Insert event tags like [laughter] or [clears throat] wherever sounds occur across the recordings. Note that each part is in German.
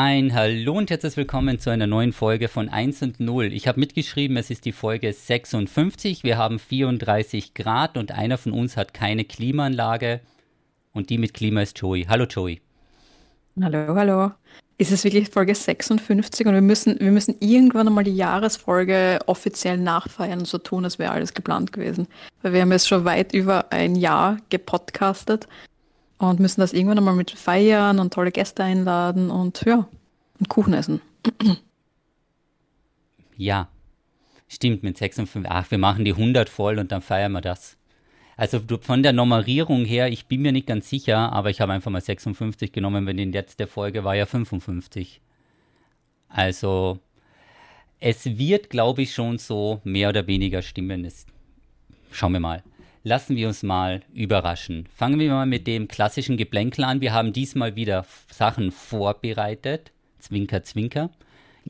Ein Hallo und herzlich willkommen zu einer neuen Folge von 1 und 0. Ich habe mitgeschrieben, es ist die Folge 56. Wir haben 34 Grad und einer von uns hat keine Klimaanlage. Und die mit Klima ist Joey. Hallo Joey. Hallo, hallo. Ist es wirklich Folge 56 und wir müssen, wir müssen irgendwann einmal die Jahresfolge offiziell nachfeiern und so tun, als wäre alles geplant gewesen. Weil wir haben jetzt schon weit über ein Jahr gepodcastet und müssen das irgendwann einmal mit feiern und tolle Gäste einladen und ja, und Kuchen essen. [clears throat] Ja, stimmt mit 56. Ach, wir machen die 100 voll und dann feiern wir das. Also von der Nummerierung her, ich bin mir nicht ganz sicher, aber ich habe einfach mal 56 genommen, wenn die letzte Folge war ja 55. Also es wird, glaube ich, schon so mehr oder weniger stimmen. Das schauen wir mal. Lassen wir uns mal überraschen. Fangen wir mal mit dem klassischen Geplänkel an. Wir haben diesmal wieder Sachen vorbereitet. Zwinker, zwinker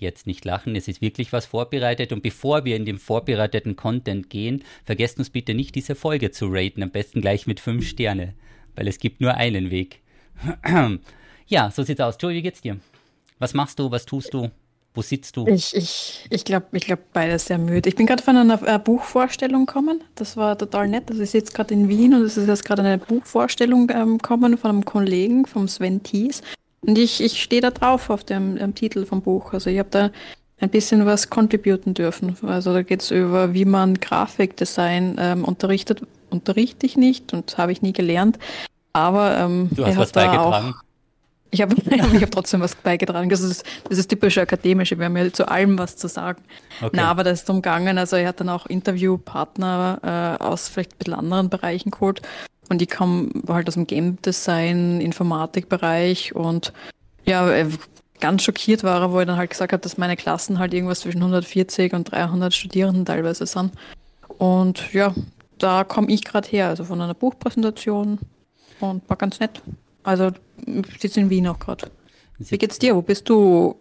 jetzt nicht lachen, es ist wirklich was vorbereitet. Und bevor wir in den vorbereiteten Content gehen, vergesst uns bitte nicht, diese Folge zu raten. Am besten gleich mit fünf Sterne, weil es gibt nur einen Weg. [clears throat] ja, so sieht's aus. Joey, wie geht's dir? Was machst du? Was tust du? Wo sitzt du? Ich, ich, ich glaube, ich glaub, beides sehr müde. Ich bin gerade von einer äh, Buchvorstellung gekommen. Das war total nett. Also ich sitze gerade in Wien und es ist jetzt gerade eine Buchvorstellung ähm, gekommen von einem Kollegen, vom Sven Thies. Und ich, ich stehe da drauf auf dem, dem Titel vom Buch. Also ich habe da ein bisschen was contributen dürfen. Also da geht es über, wie man Grafikdesign ähm, unterrichtet. Unterrichte ich nicht und habe ich nie gelernt. Aber ähm, du hast was beigetragen. Auch, ich habe [laughs] ich hab trotzdem was beigetragen. Das ist das ist typisch akademische. Wir haben ja zu allem was zu sagen. Okay. Na, aber das ist umgangen. Also er hat dann auch Interviewpartner äh, aus vielleicht ein bisschen anderen Bereichen geholt. Und ich komme halt aus dem Game Design, Informatikbereich und ja, äh, ganz schockiert war er, wo er dann halt gesagt hat, dass meine Klassen halt irgendwas zwischen 140 und 300 Studierenden teilweise sind. Und ja, da komme ich gerade her, also von einer Buchpräsentation und war ganz nett. Also sitze in Wien auch gerade. Wie geht's dir? Wo bist du?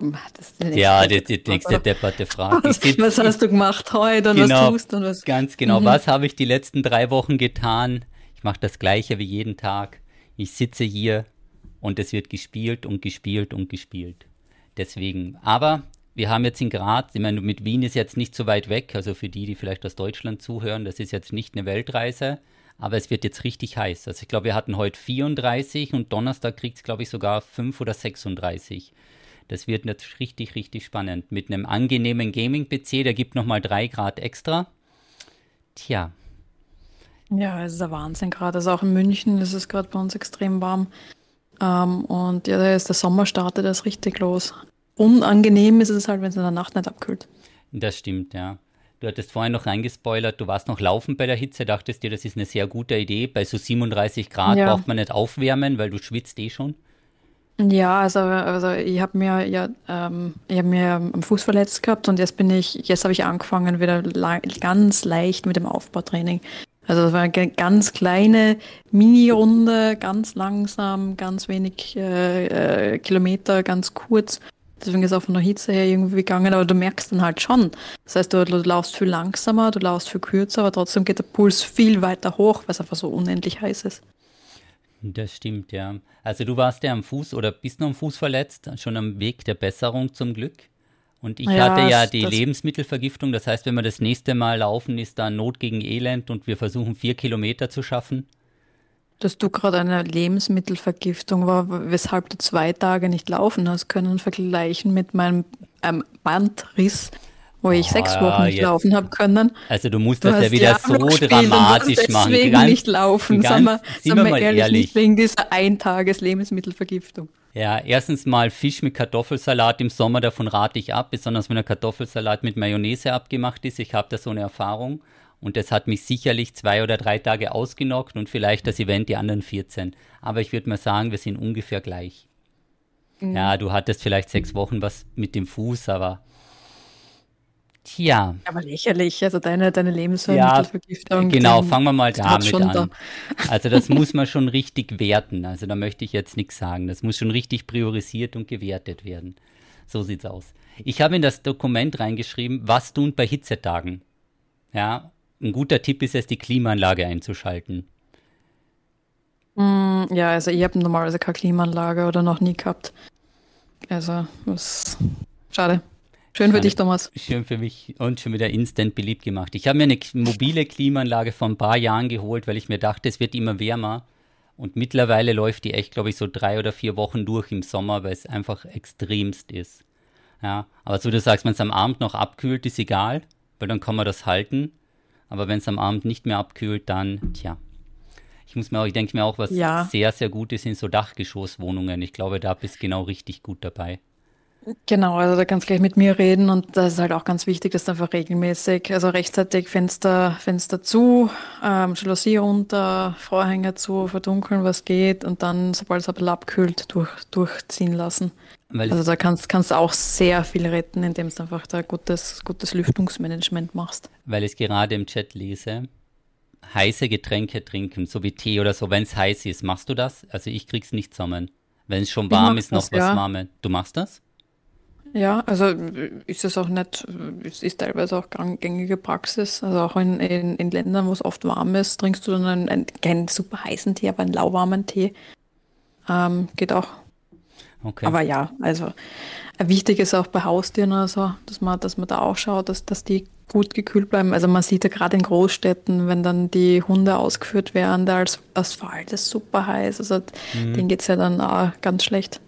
Die ja, die, die nächste Debatte fragt. [laughs] Was, was, hast du gemacht heute und genau, was tust? Und was? Ganz genau. Mhm. Was habe ich die letzten drei Wochen getan? Ich mache das Gleiche wie jeden Tag. Ich sitze hier und es wird gespielt und gespielt und gespielt. Deswegen, aber wir haben jetzt in Graz, ich meine, mit Wien ist jetzt nicht so weit weg, also für die, die vielleicht aus Deutschland zuhören, das ist jetzt nicht eine Weltreise, aber es wird jetzt richtig heiß. Also ich glaube, wir hatten heute 34 und Donnerstag kriegt es, glaube ich, sogar 5 oder 36. Das wird jetzt richtig, richtig spannend. Mit einem angenehmen Gaming-PC, der gibt nochmal 3 Grad extra. Tja, ja, es ist der Wahnsinn gerade. Also auch in München ist es gerade bei uns extrem warm. Ähm, und ja, da ist der Sommer startet das richtig los. Unangenehm ist es halt, wenn es in der Nacht nicht abkühlt. Das stimmt, ja. Du hattest vorhin noch reingespoilert, du warst noch laufen bei der Hitze, dachtest dir, das ist eine sehr gute Idee. Bei so 37 Grad ja. braucht man nicht aufwärmen, weil du schwitzt eh schon. Ja, also, also ich habe mir ja, ähm, ich habe mir am Fuß verletzt gehabt und jetzt bin ich, jetzt habe ich angefangen wieder ganz leicht mit dem Aufbautraining. Also das war eine ganz kleine Mini-Runde, ganz langsam, ganz wenig äh, äh, Kilometer, ganz kurz. Deswegen ist es auch von der Hitze her irgendwie gegangen, aber du merkst dann halt schon. Das heißt, du, du laufst viel langsamer, du laufst viel kürzer, aber trotzdem geht der Puls viel weiter hoch, weil es einfach so unendlich heiß ist. Das stimmt, ja. Also du warst ja am Fuß oder bist noch am Fuß verletzt, schon am Weg der Besserung zum Glück. Und ich ja, hatte ja die Lebensmittelvergiftung, das heißt, wenn wir das nächste Mal laufen, ist da Not gegen Elend und wir versuchen vier Kilometer zu schaffen. Dass du gerade eine Lebensmittelvergiftung war, weshalb du zwei Tage nicht laufen hast können, vergleichen mit meinem ähm, Bandriss, wo ich oh, sechs Wochen nicht jetzt. laufen habe können. Also du musst du das ja wieder so dramatisch machen. Deswegen ganz, nicht laufen, ganz, sagen wir, sagen wir ehrlich, ehrlich, nicht wegen dieser Eintages-Lebensmittelvergiftung. Ja, erstens mal Fisch mit Kartoffelsalat im Sommer, davon rate ich ab, besonders wenn der Kartoffelsalat mit Mayonnaise abgemacht ist. Ich habe da so eine Erfahrung und das hat mich sicherlich zwei oder drei Tage ausgenockt und vielleicht das Event die anderen 14. Aber ich würde mal sagen, wir sind ungefähr gleich. Mhm. Ja, du hattest vielleicht sechs Wochen was mit dem Fuß, aber Tja. Aber lächerlich, also deine, deine Lebensmittelvergiftung. Ja, genau, fangen wir mal damit an. Da. Also das [laughs] muss man schon richtig werten. Also da möchte ich jetzt nichts sagen. Das muss schon richtig priorisiert und gewertet werden. So sieht's aus. Ich habe in das Dokument reingeschrieben, was tun bei Hitzetagen. Ja, ein guter Tipp ist es, die Klimaanlage einzuschalten. Mm, ja, also ich habe normalerweise keine Klimaanlage oder noch nie gehabt. Also, was schade. Schön für dich, Thomas. Schön für mich und schon wieder instant beliebt gemacht. Ich habe mir eine mobile Klimaanlage vor ein paar Jahren geholt, weil ich mir dachte, es wird immer wärmer. Und mittlerweile läuft die echt, glaube ich, so drei oder vier Wochen durch im Sommer, weil es einfach extremst ist. Ja, aber so du sagst, wenn es am Abend noch abkühlt, ist egal, weil dann kann man das halten. Aber wenn es am Abend nicht mehr abkühlt, dann, tja. Ich muss mir auch, ich denke mir auch, was ja. sehr, sehr gut ist, sind so Dachgeschosswohnungen. Ich glaube, da bist du genau richtig gut dabei. Genau, also da kannst du gleich mit mir reden und das ist halt auch ganz wichtig, dass du einfach regelmäßig, also rechtzeitig Fenster, Fenster zu, ähm, Jalousie runter, Vorhänge zu, verdunkeln, was geht und dann, sobald es aber abkühlt, durch, durchziehen lassen. Weil also da kannst, kannst du auch sehr viel retten, indem du einfach da gutes, gutes Lüftungsmanagement machst. Weil ich gerade im Chat lese, heiße Getränke trinken, so wie Tee oder so, wenn es heiß ist. Machst du das? Also ich krieg's nicht zusammen. Wenn es schon warm ist, noch das, was ja. Warmes. Du machst das? Ja, also ist es auch nicht, es ist teilweise auch gängige Praxis. Also auch in, in, in Ländern, wo es oft warm ist, trinkst du dann einen, einen keinen super heißen Tee, aber einen lauwarmen Tee. Ähm, geht auch. Okay. Aber ja, also wichtig ist auch bei Haustieren also, dass man, dass man da auch schaut, dass, dass die gut gekühlt bleiben. Also man sieht ja gerade in Großstädten, wenn dann die Hunde ausgeführt werden, da als Asphalt ist super heiß. Also mhm. denen geht es ja dann auch ganz schlecht.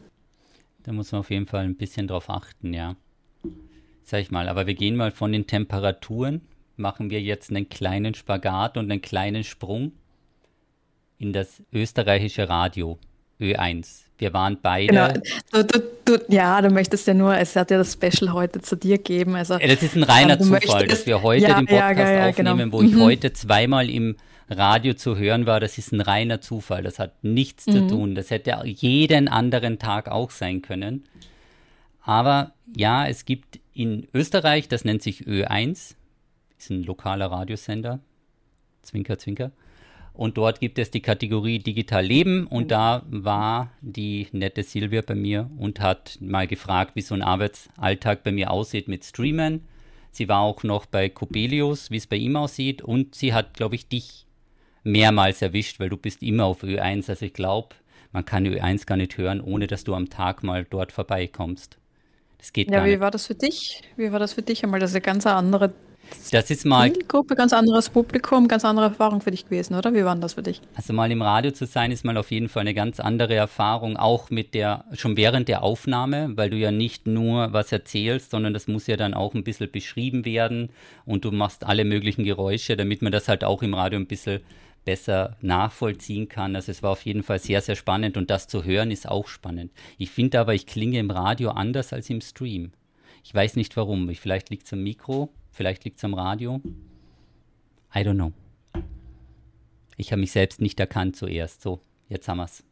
Da muss man auf jeden Fall ein bisschen drauf achten, ja. Sag ich mal, aber wir gehen mal von den Temperaturen, machen wir jetzt einen kleinen Spagat und einen kleinen Sprung in das österreichische Radio, Ö1. Wir waren beide. Genau. Du, du, du, ja, du möchtest ja nur, es hat ja das Special heute zu dir geben. Also, ja, das ist ein reiner Zufall, möchtest, dass wir heute ja, den Podcast ja, ja, genau. aufnehmen, genau. wo ich mhm. heute zweimal im Radio zu hören war, das ist ein reiner Zufall. Das hat nichts mhm. zu tun. Das hätte jeden anderen Tag auch sein können. Aber ja, es gibt in Österreich, das nennt sich Ö1, ist ein lokaler Radiosender. Zwinker, zwinker. Und dort gibt es die Kategorie Digital Leben und da war die nette Silvia bei mir und hat mal gefragt, wie so ein Arbeitsalltag bei mir aussieht mit Streamen. Sie war auch noch bei Copelius, wie es bei ihm aussieht und sie hat, glaube ich, dich mehrmals erwischt, weil du bist immer auf Ö1. Also ich glaube, man kann Ö1 gar nicht hören, ohne dass du am Tag mal dort vorbeikommst. Das geht ja, gar nicht. Ja, wie war das für dich? Wie war das für dich einmal? Das ist eine ganz andere das ist mal Zielgruppe, ganz anderes Publikum, ganz andere Erfahrung für dich gewesen, oder? Wie war das für dich? Also mal im Radio zu sein, ist mal auf jeden Fall eine ganz andere Erfahrung, auch mit der, schon während der Aufnahme, weil du ja nicht nur was erzählst, sondern das muss ja dann auch ein bisschen beschrieben werden und du machst alle möglichen Geräusche, damit man das halt auch im Radio ein bisschen besser nachvollziehen kann. Also es war auf jeden Fall sehr, sehr spannend und das zu hören ist auch spannend. Ich finde aber, ich klinge im Radio anders als im Stream. Ich weiß nicht warum. Vielleicht liegt es am Mikro, vielleicht liegt es am Radio. I don't know. Ich habe mich selbst nicht erkannt zuerst. So, jetzt haben wir es.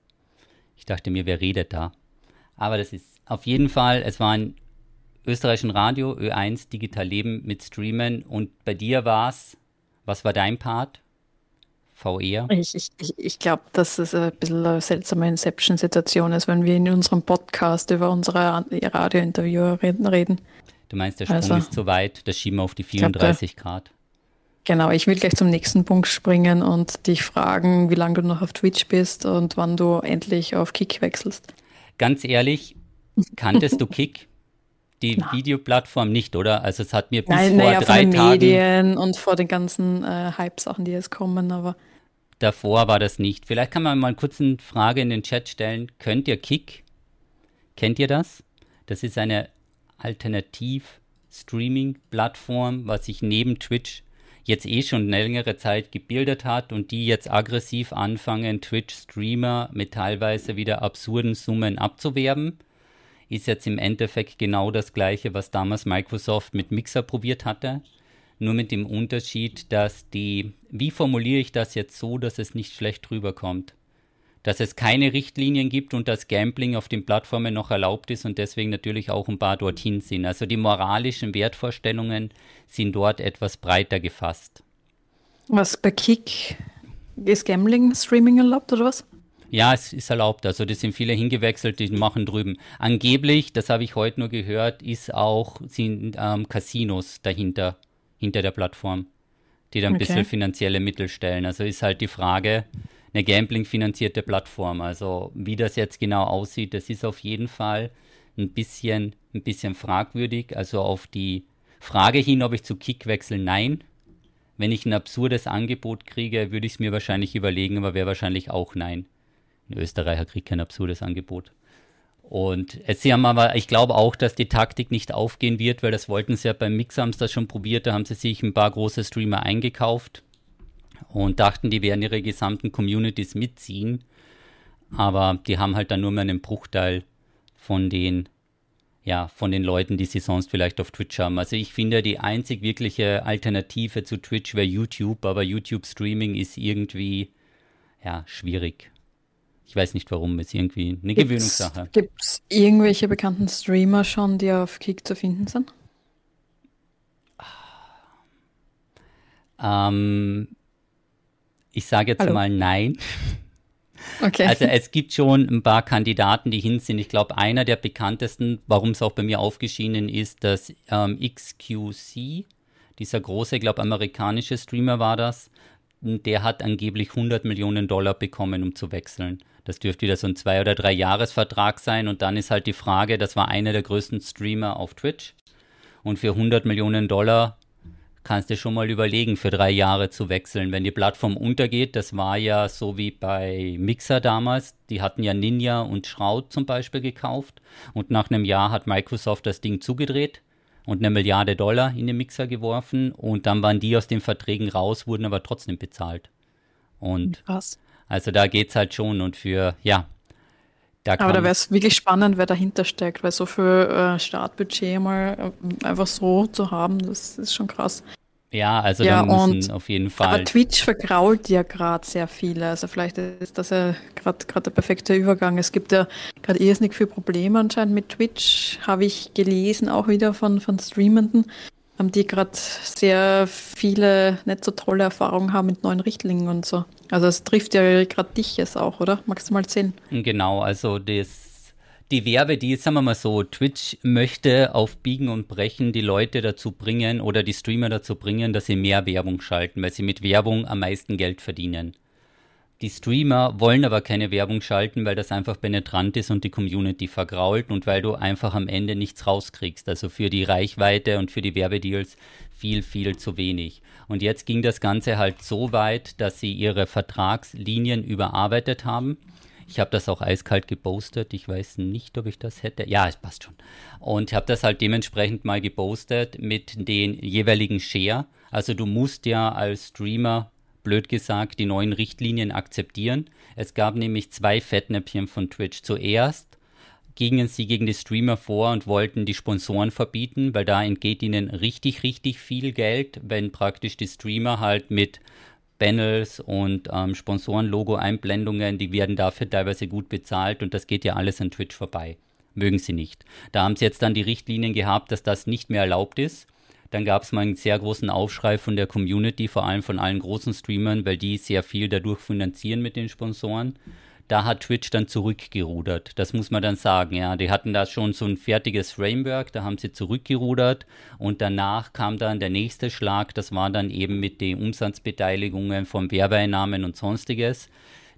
Ich dachte mir, wer redet da? Aber das ist auf jeden Fall, es war ein österreichischen Radio, Ö1, Digital Leben mit Streamen. Und bei dir war es, was war dein Part? VR? Ich, ich, ich glaube, dass es ein bisschen eine seltsame Inception-Situation ist, wenn wir in unserem Podcast über unsere Radiointerviewer reden. Du meinst, der Sprung also, ist zu weit, das schieben wir auf die 34 glaub, Grad. Genau, ich will gleich zum nächsten Punkt springen und dich fragen, wie lange du noch auf Twitch bist und wann du endlich auf Kick wechselst. Ganz ehrlich, kanntest du [laughs] Kick? Die Na. Videoplattform nicht, oder? Also es hat mir bis Nein, vor naja, drei von den Tagen Medien und vor den ganzen äh, Hype-Sachen, die jetzt kommen, aber davor war das nicht. Vielleicht kann man mal kurz eine Frage in den Chat stellen. Könnt ihr Kick? Kennt ihr das? Das ist eine Alternativ-Streaming-Plattform, was sich neben Twitch jetzt eh schon eine längere Zeit gebildet hat und die jetzt aggressiv anfangen, Twitch-Streamer mit teilweise wieder absurden Summen abzuwerben. Ist jetzt im Endeffekt genau das gleiche, was damals Microsoft mit Mixer probiert hatte nur mit dem Unterschied, dass die, wie formuliere ich das jetzt so, dass es nicht schlecht rüberkommt? Dass es keine Richtlinien gibt und das Gambling auf den Plattformen noch erlaubt ist und deswegen natürlich auch ein paar dorthin sind. Also die moralischen Wertvorstellungen sind dort etwas breiter gefasst. Was bei Kick ist Gambling Streaming erlaubt oder was? Ja, es ist erlaubt. Also das sind viele hingewechselt, die machen drüben. Angeblich, das habe ich heute nur gehört, ist auch sind ähm, Casinos dahinter hinter der Plattform, die dann ein okay. bisschen finanzielle Mittel stellen. Also ist halt die Frage, eine Gambling-finanzierte Plattform. Also wie das jetzt genau aussieht, das ist auf jeden Fall ein bisschen, ein bisschen fragwürdig. Also auf die Frage hin, ob ich zu Kick wechsle, nein. Wenn ich ein absurdes Angebot kriege, würde ich es mir wahrscheinlich überlegen, aber wäre wahrscheinlich auch nein. Ein Österreicher kriegt kein absurdes Angebot. Und sie haben aber, ich glaube auch, dass die Taktik nicht aufgehen wird, weil das wollten sie ja beim Mix haben schon probiert, da haben sie sich ein paar große Streamer eingekauft und dachten, die werden ihre gesamten Communities mitziehen. Aber die haben halt dann nur mehr einen Bruchteil von den, ja, von den Leuten, die sie sonst vielleicht auf Twitch haben. Also ich finde, die einzig wirkliche Alternative zu Twitch wäre YouTube, aber YouTube Streaming ist irgendwie, ja, schwierig. Ich weiß nicht warum, ist irgendwie eine gibt's, Gewöhnungssache. Gibt es irgendwelche bekannten Streamer schon, die auf Kick zu finden sind? Ähm, ich sage jetzt Hallo. mal nein. Okay. Also es gibt schon ein paar Kandidaten, die hin sind. Ich glaube, einer der bekanntesten, warum es auch bei mir aufgeschienen ist, dass ähm, XQC, dieser große, ich glaube, amerikanische Streamer war das, der hat angeblich 100 Millionen Dollar bekommen, um zu wechseln. Das dürfte wieder so ein zwei- oder drei Jahresvertrag sein. Und dann ist halt die Frage, das war einer der größten Streamer auf Twitch. Und für 100 Millionen Dollar kannst du schon mal überlegen, für drei Jahre zu wechseln. Wenn die Plattform untergeht, das war ja so wie bei Mixer damals. Die hatten ja Ninja und Shroud zum Beispiel gekauft. Und nach einem Jahr hat Microsoft das Ding zugedreht und eine Milliarde Dollar in den Mixer geworfen. Und dann waren die aus den Verträgen raus, wurden aber trotzdem bezahlt. Und Krass. Also da geht es halt schon und für, ja. Da Aber da wäre es wirklich spannend, wer dahinter steckt, weil so viel äh, Startbudget mal äh, einfach so zu haben, das ist schon krass. Ja, also ja, da müssen auf jeden Fall. Aber Twitch vergrault ja gerade sehr viele. Also vielleicht ist das ja gerade der perfekte Übergang. Es gibt ja gerade irrsinnig viele Probleme anscheinend mit Twitch, habe ich gelesen, auch wieder von, von Streamenden, die gerade sehr viele nicht so tolle Erfahrungen haben mit neuen Richtlinien und so. Also es trifft ja gerade dich jetzt auch, oder? Magst du mal sehen? Genau, also das, die Werbe, die, sagen wir mal so, Twitch möchte auf Biegen und Brechen die Leute dazu bringen oder die Streamer dazu bringen, dass sie mehr Werbung schalten, weil sie mit Werbung am meisten Geld verdienen. Die Streamer wollen aber keine Werbung schalten, weil das einfach penetrant ist und die Community vergrault und weil du einfach am Ende nichts rauskriegst. Also für die Reichweite und für die Werbedeals viel, viel zu wenig. Und jetzt ging das Ganze halt so weit, dass sie ihre Vertragslinien überarbeitet haben. Ich habe das auch eiskalt gepostet. Ich weiß nicht, ob ich das hätte. Ja, es passt schon. Und habe das halt dementsprechend mal gepostet mit den jeweiligen Share. Also du musst ja als Streamer blöd gesagt, die neuen Richtlinien akzeptieren. Es gab nämlich zwei Fettnäpfchen von Twitch. Zuerst gingen sie gegen die Streamer vor und wollten die Sponsoren verbieten, weil da entgeht ihnen richtig, richtig viel Geld, wenn praktisch die Streamer halt mit Panels und ähm, Sponsoren-Logo-Einblendungen, die werden dafür teilweise gut bezahlt und das geht ja alles an Twitch vorbei. Mögen sie nicht. Da haben sie jetzt dann die Richtlinien gehabt, dass das nicht mehr erlaubt ist. Dann gab es mal einen sehr großen Aufschrei von der Community, vor allem von allen großen Streamern, weil die sehr viel dadurch finanzieren mit den Sponsoren. Da hat Twitch dann zurückgerudert. Das muss man dann sagen, ja. Die hatten da schon so ein fertiges Framework, da haben sie zurückgerudert und danach kam dann der nächste Schlag, das war dann eben mit den Umsatzbeteiligungen von Werbeeinnahmen und sonstiges.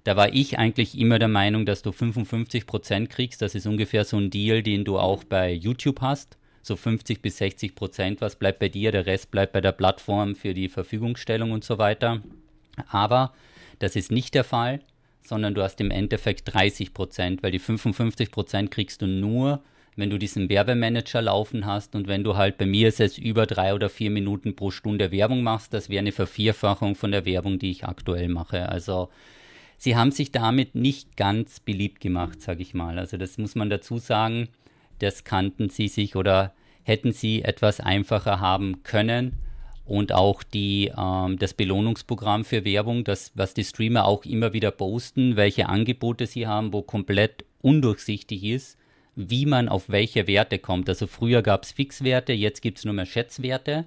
Da war ich eigentlich immer der Meinung, dass du 55 Prozent kriegst. Das ist ungefähr so ein Deal, den du auch bei YouTube hast so 50 bis 60 Prozent, was bleibt bei dir, der Rest bleibt bei der Plattform für die Verfügungstellung und so weiter. Aber das ist nicht der Fall, sondern du hast im Endeffekt 30 Prozent, weil die 55 Prozent kriegst du nur, wenn du diesen Werbemanager laufen hast und wenn du halt bei mir ist es über drei oder vier Minuten pro Stunde Werbung machst, das wäre eine Vervierfachung von der Werbung, die ich aktuell mache. Also sie haben sich damit nicht ganz beliebt gemacht, sage ich mal. Also das muss man dazu sagen das kannten sie sich oder hätten sie etwas einfacher haben können. Und auch die, ähm, das Belohnungsprogramm für Werbung, das, was die Streamer auch immer wieder posten, welche Angebote sie haben, wo komplett undurchsichtig ist, wie man auf welche Werte kommt. Also früher gab es Fixwerte, jetzt gibt es nur mehr Schätzwerte.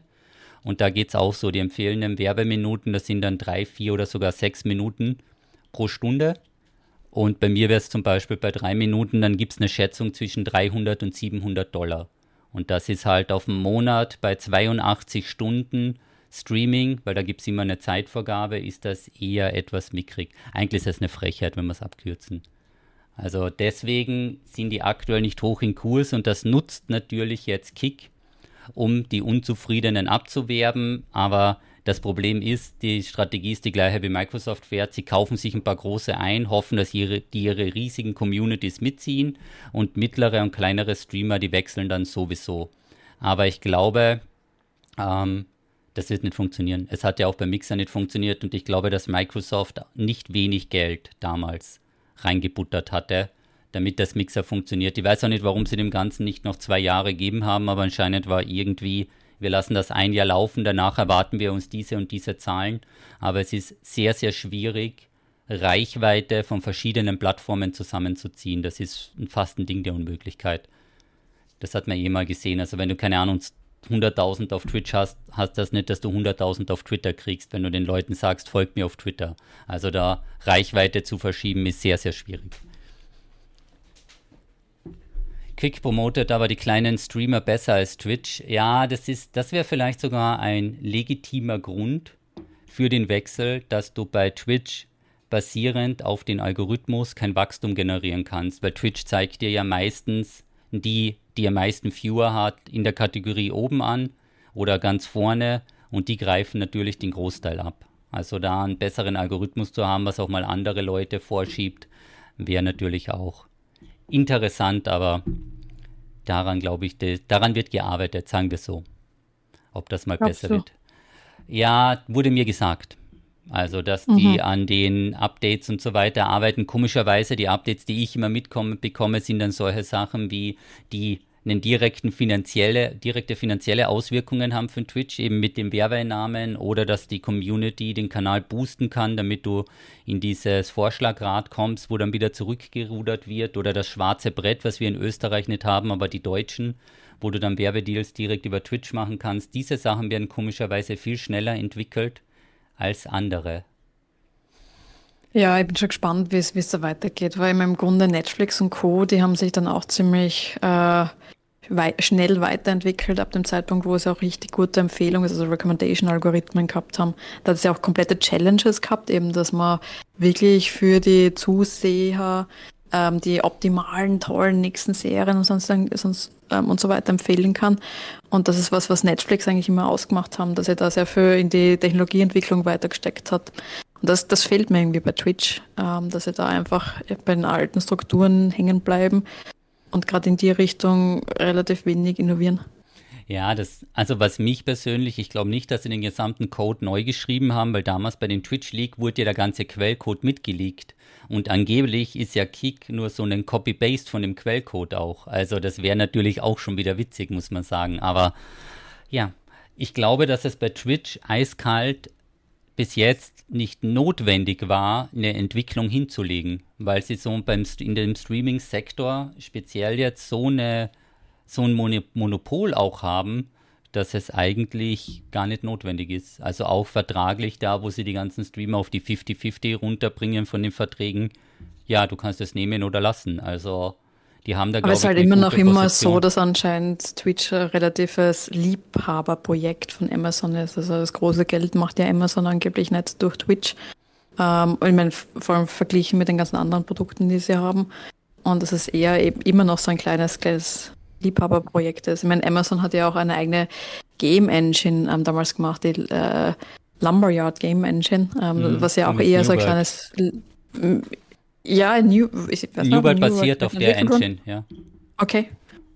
Und da geht es auch so, die empfehlenden Werbeminuten, das sind dann drei, vier oder sogar sechs Minuten pro Stunde. Und bei mir wäre es zum Beispiel bei drei Minuten, dann gibt es eine Schätzung zwischen 300 und 700 Dollar. Und das ist halt auf dem Monat bei 82 Stunden Streaming, weil da gibt es immer eine Zeitvorgabe, ist das eher etwas mickrig. Eigentlich ist das eine Frechheit, wenn wir es abkürzen. Also deswegen sind die aktuell nicht hoch in Kurs und das nutzt natürlich jetzt Kick, um die Unzufriedenen abzuwerben. Aber das Problem ist, die Strategie ist die gleiche wie Microsoft fährt. Sie kaufen sich ein paar große ein, hoffen, dass ihre, die ihre riesigen Communities mitziehen und mittlere und kleinere Streamer, die wechseln dann sowieso. Aber ich glaube, ähm, das wird nicht funktionieren. Es hat ja auch beim Mixer nicht funktioniert und ich glaube, dass Microsoft nicht wenig Geld damals reingebuttert hatte, damit das Mixer funktioniert. Ich weiß auch nicht, warum sie dem Ganzen nicht noch zwei Jahre gegeben haben, aber anscheinend war irgendwie, wir lassen das ein Jahr laufen, danach erwarten wir uns diese und diese Zahlen. Aber es ist sehr, sehr schwierig, Reichweite von verschiedenen Plattformen zusammenzuziehen. Das ist fast ein Ding der Unmöglichkeit. Das hat man eh mal gesehen. Also wenn du keine Ahnung 100.000 auf Twitch hast, hast das nicht, dass du 100.000 auf Twitter kriegst, wenn du den Leuten sagst, folgt mir auf Twitter. Also da Reichweite zu verschieben ist sehr, sehr schwierig. Quick promotet aber die kleinen Streamer besser als Twitch. Ja, das ist, das wäre vielleicht sogar ein legitimer Grund für den Wechsel, dass du bei Twitch basierend auf den Algorithmus kein Wachstum generieren kannst, weil Twitch zeigt dir ja meistens die die am meisten Viewer hat, in der Kategorie oben an oder ganz vorne und die greifen natürlich den Großteil ab. Also da einen besseren Algorithmus zu haben, was auch mal andere Leute vorschiebt, wäre natürlich auch interessant, aber daran glaube ich, daran wird gearbeitet, sagen wir so. Ob das mal Glaubst besser du? wird. Ja, wurde mir gesagt. Also, dass mhm. die an den Updates und so weiter arbeiten. Komischerweise, die Updates, die ich immer mitkomme, bekomme, sind dann solche Sachen wie die einen direkten finanzielle, direkte finanzielle Auswirkungen haben für Twitch, eben mit dem Werbeeinnahmen oder dass die Community den Kanal boosten kann, damit du in dieses Vorschlagrad kommst, wo dann wieder zurückgerudert wird oder das schwarze Brett, was wir in Österreich nicht haben, aber die Deutschen, wo du dann Werbedeals direkt über Twitch machen kannst. Diese Sachen werden komischerweise viel schneller entwickelt als andere. Ja, ich bin schon gespannt, wie es da weitergeht, weil im Grunde Netflix und Co., die haben sich dann auch ziemlich äh, wei schnell weiterentwickelt ab dem Zeitpunkt, wo sie auch richtig gute Empfehlungen, also Recommendation-Algorithmen gehabt haben. Da hat es ja auch komplette Challenges gehabt, eben, dass man wirklich für die Zuseher ähm, die optimalen, tollen nächsten Serien und sonst, sonst ähm, und so weiter empfehlen kann. Und das ist was, was Netflix eigentlich immer ausgemacht haben, dass er da sehr viel in die Technologieentwicklung weitergesteckt hat. Und das, das fehlt mir irgendwie bei Twitch, ähm, dass sie da einfach bei den alten Strukturen hängen bleiben und gerade in die Richtung relativ wenig innovieren. Ja, das, also was mich persönlich, ich glaube nicht, dass sie den gesamten Code neu geschrieben haben, weil damals bei dem Twitch-Leak wurde ja der ganze Quellcode mitgeleakt. Und angeblich ist ja Kick nur so ein Copy-Paste von dem Quellcode auch. Also das wäre natürlich auch schon wieder witzig, muss man sagen. Aber ja, ich glaube, dass es bei Twitch eiskalt bis jetzt nicht notwendig war, eine Entwicklung hinzulegen, weil sie so beim, in dem Streaming-Sektor speziell jetzt so eine so ein Monopol auch haben, dass es eigentlich gar nicht notwendig ist. Also auch vertraglich da, wo sie die ganzen Streamer auf die 50-50 runterbringen von den Verträgen. Ja, du kannst es nehmen oder lassen. Also die haben da, Aber es ist halt immer noch immer so, dass anscheinend Twitch ein relatives Liebhaberprojekt von Amazon ist. Also das große Geld macht ja Amazon angeblich nicht durch Twitch. Ähm, ich meine, vor allem verglichen mit den ganzen anderen Produkten, die sie haben. Und es ist eher eben immer noch so ein kleines, kleines Liebhaberprojekt ist. Ich meine, Amazon hat ja auch eine eigene Game Engine ähm, damals gemacht, die äh, Lumberyard Game Engine, ähm, mhm, was ja auch eher so ein kleines ja, New, ich weiß New World basiert auf der Engine, ja. Okay.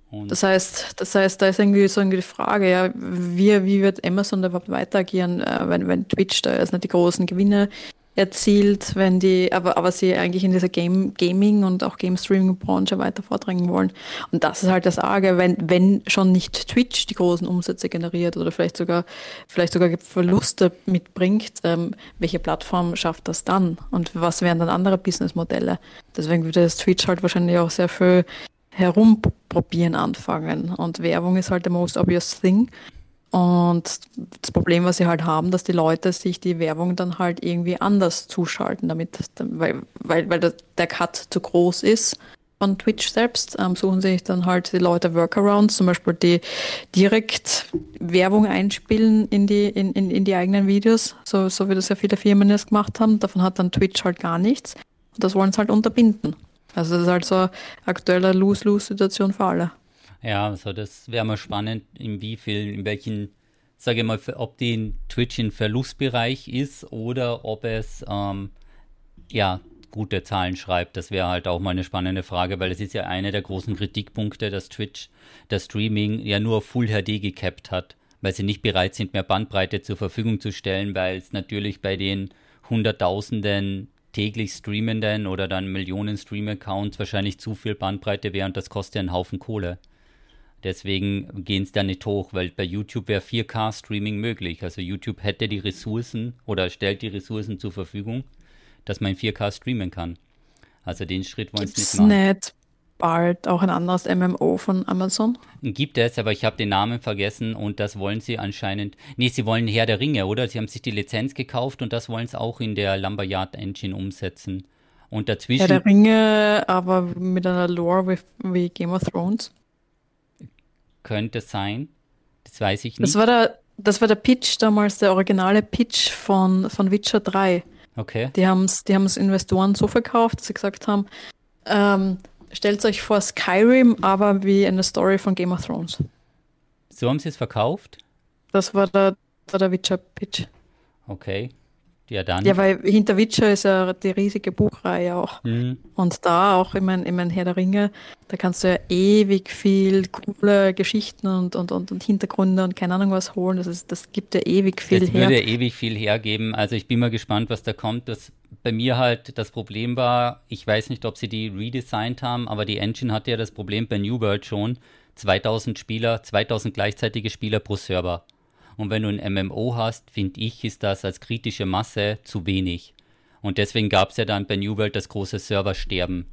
Und das heißt, das heißt, da ist irgendwie so irgendwie die Frage, ja, wie, wie wird Amazon da überhaupt weiter agieren, äh, wenn, wenn Twitch da erst nicht die großen Gewinne erzielt, wenn die, aber, aber sie eigentlich in dieser Game, Gaming und auch Game Streaming Branche weiter vordringen wollen. Und das ist halt das Arge, wenn, wenn schon nicht Twitch die großen Umsätze generiert oder vielleicht sogar, vielleicht sogar Verluste mitbringt, ähm, welche Plattform schafft das dann? Und was wären dann andere Businessmodelle? Deswegen würde das Twitch halt wahrscheinlich auch sehr viel herumprobieren anfangen. Und Werbung ist halt the most obvious thing. Und das Problem, was sie halt haben, dass die Leute sich die Werbung dann halt irgendwie anders zuschalten, damit, weil, weil, weil der Cut zu groß ist von Twitch selbst, ähm, suchen sich dann halt die Leute Workarounds, zum Beispiel die direkt Werbung einspielen in die, in, in, in die eigenen Videos, so, so wie das ja viele Firmen jetzt gemacht haben. Davon hat dann Twitch halt gar nichts. Und das wollen sie halt unterbinden. Also das ist halt so eine aktuelle Lose-Lose-Situation für alle. Ja, also das wäre mal spannend, in wie viel, in welchen, sage ich mal, ob die Twitch in Verlustbereich ist oder ob es ähm, ja gute Zahlen schreibt. Das wäre halt auch mal eine spannende Frage, weil es ist ja einer der großen Kritikpunkte, dass Twitch das Streaming ja nur Full HD gekappt hat, weil sie nicht bereit sind, mehr Bandbreite zur Verfügung zu stellen, weil es natürlich bei den Hunderttausenden täglich Streamenden oder dann Millionen Stream-Accounts wahrscheinlich zu viel Bandbreite wäre und das kostet ja einen Haufen Kohle. Deswegen gehen es da nicht hoch, weil bei YouTube wäre 4K-Streaming möglich. Also YouTube hätte die Ressourcen oder stellt die Ressourcen zur Verfügung, dass man in 4K streamen kann. Also den Schritt wollen sie nicht machen. nicht bald auch ein anderes MMO von Amazon? Gibt es, aber ich habe den Namen vergessen und das wollen sie anscheinend. Nee, sie wollen Herr der Ringe, oder? Sie haben sich die Lizenz gekauft und das wollen sie auch in der Lumberyard Engine umsetzen. Und dazwischen. Herr der Ringe, aber mit einer Lore wie, wie Game of Thrones? Könnte sein. Das weiß ich nicht. Das war der, das war der Pitch damals, der originale Pitch von, von Witcher 3. Okay. Die haben es die Investoren so verkauft, dass sie gesagt haben, ähm, stellt euch vor Skyrim, aber wie eine Story von Game of Thrones. So haben sie es verkauft? Das war der, der Witcher-Pitch. Okay. Ja, dann. Ja, weil hinter Witcher ist ja die riesige Buchreihe auch. Mhm. Und da auch, ich meine, ich mein Herr der Ringe, da kannst du ja ewig viel coole Geschichten und, und, und, und Hintergründe und keine Ahnung was holen. Das, ist, das gibt ja ewig viel das her. Das würde ewig viel hergeben. Also ich bin mal gespannt, was da kommt. Das bei mir halt das Problem war, ich weiß nicht, ob sie die redesigned haben, aber die Engine hatte ja das Problem bei New World schon. 2000 Spieler, 2000 gleichzeitige Spieler pro Server. Und wenn du ein MMO hast, finde ich, ist das als kritische Masse zu wenig. Und deswegen gab es ja dann bei New World das große Serversterben.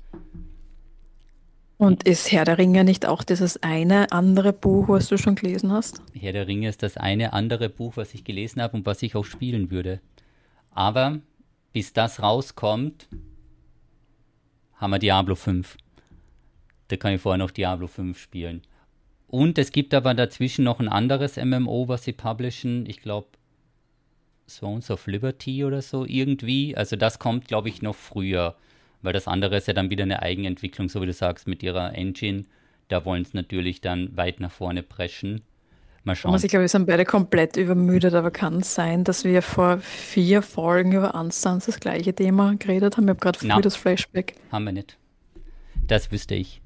Und ist Herr der Ringe nicht auch dieses eine andere Buch, was du schon gelesen hast? Herr der Ringe ist das eine andere Buch, was ich gelesen habe und was ich auch spielen würde. Aber bis das rauskommt, haben wir Diablo 5. Da kann ich vorher noch Diablo 5 spielen. Und es gibt aber dazwischen noch ein anderes MMO, was sie publishen. Ich glaube, Thrones of Liberty oder so irgendwie. Also das kommt, glaube ich, noch früher. Weil das andere ist ja dann wieder eine Eigenentwicklung, so wie du sagst, mit ihrer Engine. Da wollen es natürlich dann weit nach vorne preschen. Mal schauen. ich glaube, wir sind beide komplett übermüdet, aber kann es sein, dass wir vor vier Folgen über Unstance das gleiche Thema geredet haben? Ich habe gerade früh das Flashback. Haben wir nicht. Das wüsste ich.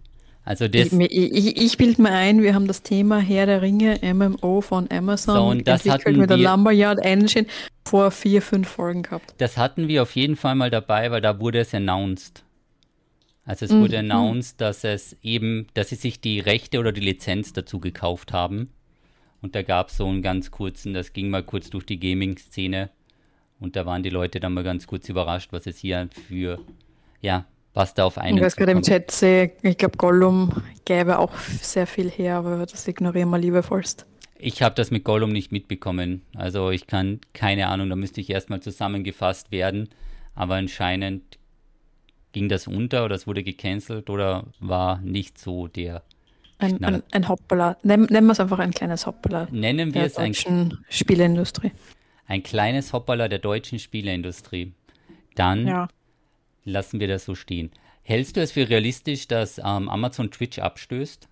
Also das, ich, ich, ich bilde mir ein, wir haben das Thema Herr der Ringe MMO von Amazon so, und das entwickelt mit der Lumberyard Engine vor vier, fünf Folgen gehabt. Das hatten wir auf jeden Fall mal dabei, weil da wurde es announced. Also es mhm. wurde announced, dass es eben, dass sie sich die Rechte oder die Lizenz dazu gekauft haben. Und da gab es so einen ganz kurzen, das ging mal kurz durch die Gaming-Szene. Und da waren die Leute dann mal ganz kurz überrascht, was es hier für ja, was da auf einen Ich weiß gerade im Chat sehe, ich glaube, Gollum gäbe auch sehr viel her, aber das ignorieren wir liebevollst. Ich habe das mit Gollum nicht mitbekommen. Also ich kann, keine Ahnung, da müsste ich erstmal zusammengefasst werden. Aber anscheinend ging das unter oder es wurde gecancelt oder war nicht so der ein, ein, ein Hoppala. Nennen, nennen wir es einfach ein kleines Hoppala. Nennen wir es ein Spieleindustrie. Ein kleines Hoppala der deutschen Spieleindustrie. Dann ja lassen wir das so stehen. Hältst du es für realistisch, dass ähm, Amazon Twitch abstößt?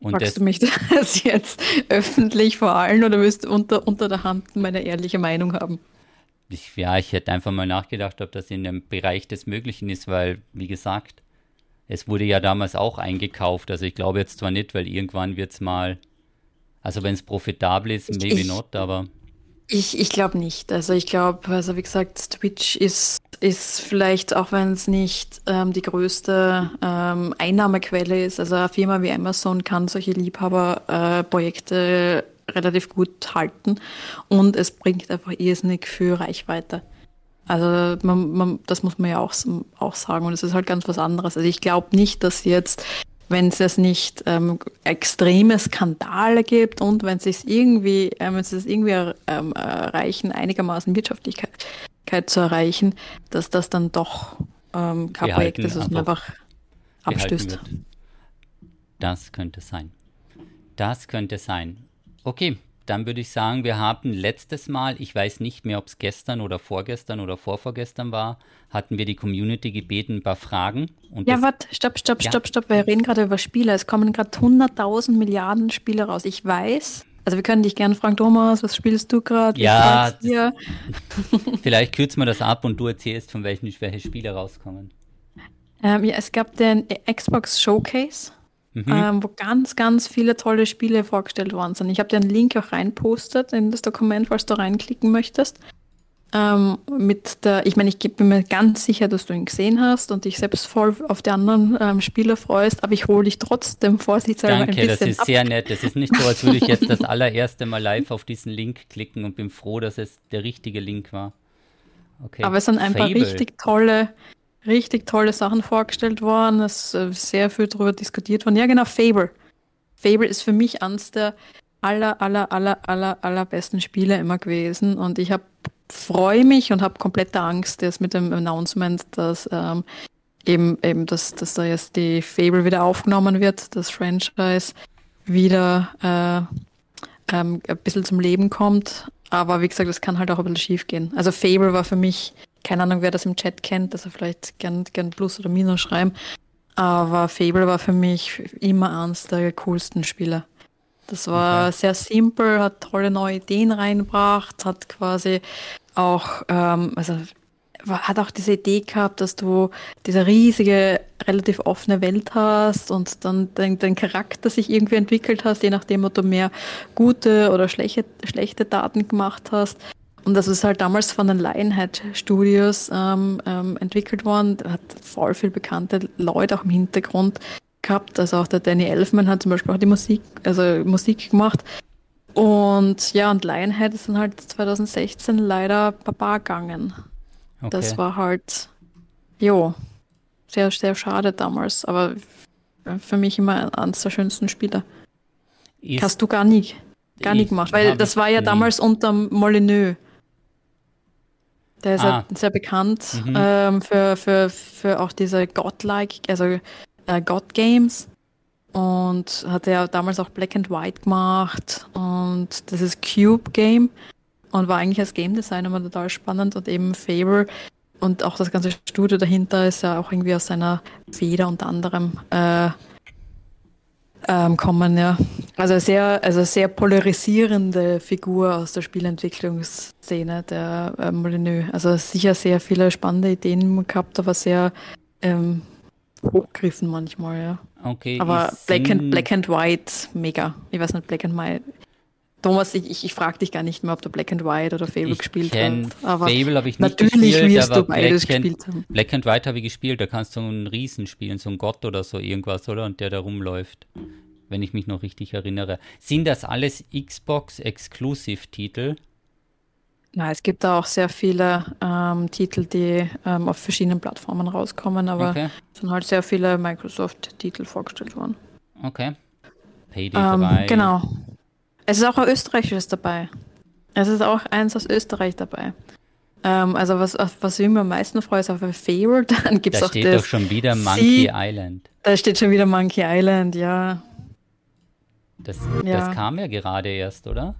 Und Fragst du mich [laughs] das jetzt öffentlich vor allem oder willst du unter, unter der Hand meine ehrliche Meinung haben? Ich, ja, ich hätte einfach mal nachgedacht, ob das in dem Bereich des Möglichen ist, weil, wie gesagt, es wurde ja damals auch eingekauft. Also ich glaube jetzt zwar nicht, weil irgendwann wird es mal, also wenn es profitabel ist, maybe ich, not, aber. Ich, ich glaube nicht. Also ich glaube, also wie gesagt, Twitch ist, ist vielleicht, auch wenn es nicht ähm, die größte ähm, Einnahmequelle ist, also eine Firma wie Amazon kann solche Liebhaberprojekte äh, relativ gut halten und es bringt einfach irrsinnig für Reichweite. Also man, man, das muss man ja auch, auch sagen und es ist halt ganz was anderes. Also ich glaube nicht, dass jetzt wenn es nicht ähm, extreme Skandale gibt und wenn es sich irgendwie, äh, wenn sie es irgendwie ähm, erreichen, einigermaßen Wirtschaftlichkeit zu erreichen, dass das dann doch ähm, kein Projekt ist, das man einfach abstößt. Das könnte sein. Das könnte sein. Okay, dann würde ich sagen, wir haben letztes Mal, ich weiß nicht mehr, ob es gestern oder vorgestern oder vorvorgestern war, hatten wir die Community gebeten, ein paar Fragen. ja, warte, stopp, stopp, ja. stopp, stopp. Wir reden gerade über Spiele. Es kommen gerade 100.000 Milliarden Spiele raus. Ich weiß, also wir können dich gerne fragen, Thomas, was spielst du gerade? Ja, [laughs] vielleicht kürzen wir das ab und du erzählst, von welchen welche Spiele rauskommen. Ähm, ja, es gab den Xbox Showcase mhm. ähm, wo ganz, ganz viele tolle Spiele vorgestellt worden sind. Ich habe dir einen Link auch reinpostet in das Dokument, falls du reinklicken möchtest. Ähm, mit der, ich meine, ich bin mir ganz sicher, dass du ihn gesehen hast und dich selbst voll auf die anderen ähm, Spieler freust, aber ich hole dich trotzdem vorsichtshalber Danke, ein bisschen das ist ab. sehr nett. Es ist nicht so, als würde ich jetzt das [laughs] allererste Mal live auf diesen Link klicken und bin froh, dass es der richtige Link war. Okay. Aber es sind ein Fable. paar richtig tolle, richtig tolle Sachen vorgestellt worden. Es ist äh, sehr viel darüber diskutiert worden. Ja, genau, Fable. Fable ist für mich eines der aller, aller, aller, aller, allerbesten Spiele immer gewesen. Und ich freue mich und habe komplette Angst jetzt mit dem Announcement, dass ähm, eben, eben dass, dass da jetzt die Fable wieder aufgenommen wird, das Franchise wieder äh, ähm, ein bisschen zum Leben kommt. Aber wie gesagt, das kann halt auch ein bisschen schief gehen. Also Fable war für mich keine Ahnung, wer das im Chat kennt, dass er vielleicht gern, gern Plus oder Minus schreiben. Aber Fable war für mich immer eines der coolsten Spiele. Das war okay. sehr simpel, hat tolle neue Ideen reingebracht, hat quasi auch, ähm, also hat auch diese Idee gehabt, dass du diese riesige, relativ offene Welt hast und dann dein, dein Charakter sich irgendwie entwickelt hast, je nachdem, ob du mehr gute oder schlechte, schlechte Daten gemacht hast. Und das ist halt damals von den Lionhead Studios ähm, ähm, entwickelt worden. Hat voll viel bekannte Leute auch im Hintergrund gehabt. Also auch der Danny Elfman hat zum Beispiel auch die Musik, also Musik gemacht. Und ja, und Lionhead ist dann halt 2016 leider Baba gegangen. Okay. Das war halt, jo, sehr, sehr schade damals. Aber für mich immer eines der schönsten Spiele. Ist Hast du gar nie, gar nie gemacht, weil das war ja damals unter Molyneux. Der ist ah. ja sehr bekannt mhm. ähm, für, für, für auch diese Godlike, also äh, God Games. Und hat ja damals auch Black and White gemacht. Und das ist Cube Game. Und war eigentlich als Game Designer immer total spannend und eben Fable. Und auch das ganze Studio dahinter ist ja auch irgendwie aus seiner Feder unter anderem äh, ähm, kommen, ja. Also sehr, also sehr polarisierende Figur aus der Spielentwicklungsszene, der äh, Molyneux. Also sicher sehr viele spannende Ideen gehabt, aber sehr ähm, hochgriffen manchmal, ja. Okay. Aber Black and, Black and White, mega. Ich weiß nicht, Black and White. Thomas, ich, ich, ich frage dich gar nicht mehr, ob du Black and White oder Fable ich gespielt hast. Aber Fable habe ich nicht natürlich gespielt, wirst du beides Black gespielt haben. Black and White habe ich gespielt, da kannst du einen Riesen spielen, so einen Gott oder so irgendwas, oder? Und der da rumläuft wenn ich mich noch richtig erinnere. Sind das alles Xbox-Exclusive-Titel? Na, es gibt da auch sehr viele ähm, Titel, die ähm, auf verschiedenen Plattformen rauskommen, aber okay. es sind halt sehr viele Microsoft-Titel vorgestellt worden. Okay. Payday ähm, 3. Genau. Es ist auch ein österreichisches dabei. Es ist auch eins aus Österreich dabei. Ähm, also was, was ich mir am meisten freue, ist auf Fable. [laughs] Dann gibt es auch das. Da steht doch schon wieder Monkey Sie Island. Da steht schon wieder Monkey Island, ja. Das, ja. das kam ja gerade erst, oder?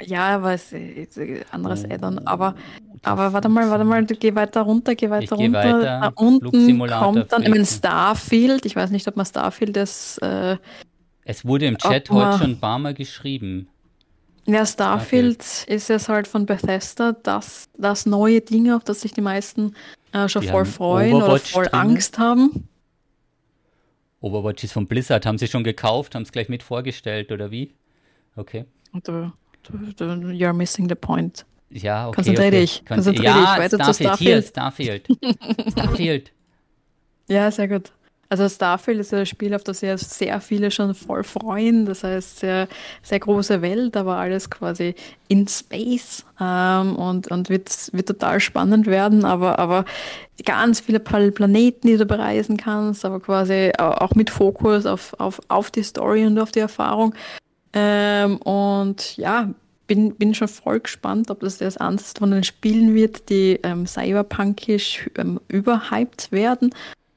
Ja, aber es ist ein anderes oh, Add-on. Aber, aber warte mal, warte mal, du geh weiter runter, geh weiter ich runter. Weiter. Da unten kommt dann, ich meine, Starfield, ich weiß nicht, ob man Starfield das. Äh, es wurde im Chat heute schon ein paar Mal geschrieben. Ja, Starfield, Starfield, ist jetzt halt von Bethesda das, das neue Ding, auf das sich die meisten äh, schon die voll freuen Overwatch oder voll drin. Angst haben. Overwatch ist von Blizzard. Haben sie schon gekauft? Haben es gleich mit vorgestellt oder wie? Okay. Du, du, you're missing the point. Ja, okay. Konzentrier okay. dich. Konzentrier ja, dich weiter Starfield, zu Starfield. Hier, Starfield. Starfield. [laughs] Ja, sehr gut. Also Starfield ist ein Spiel, auf das sich sehr viele schon voll freuen. Das heißt, sehr, sehr große Welt, aber alles quasi in Space ähm, und, und wird, wird total spannend werden. Aber, aber ganz viele Planeten, die du bereisen kannst, aber quasi auch mit Fokus auf, auf, auf die Story und auf die Erfahrung. Ähm, und ja, bin, bin schon voll gespannt, ob das das eines von den Spielen wird, die ähm, cyberpunkisch ähm, überhyped werden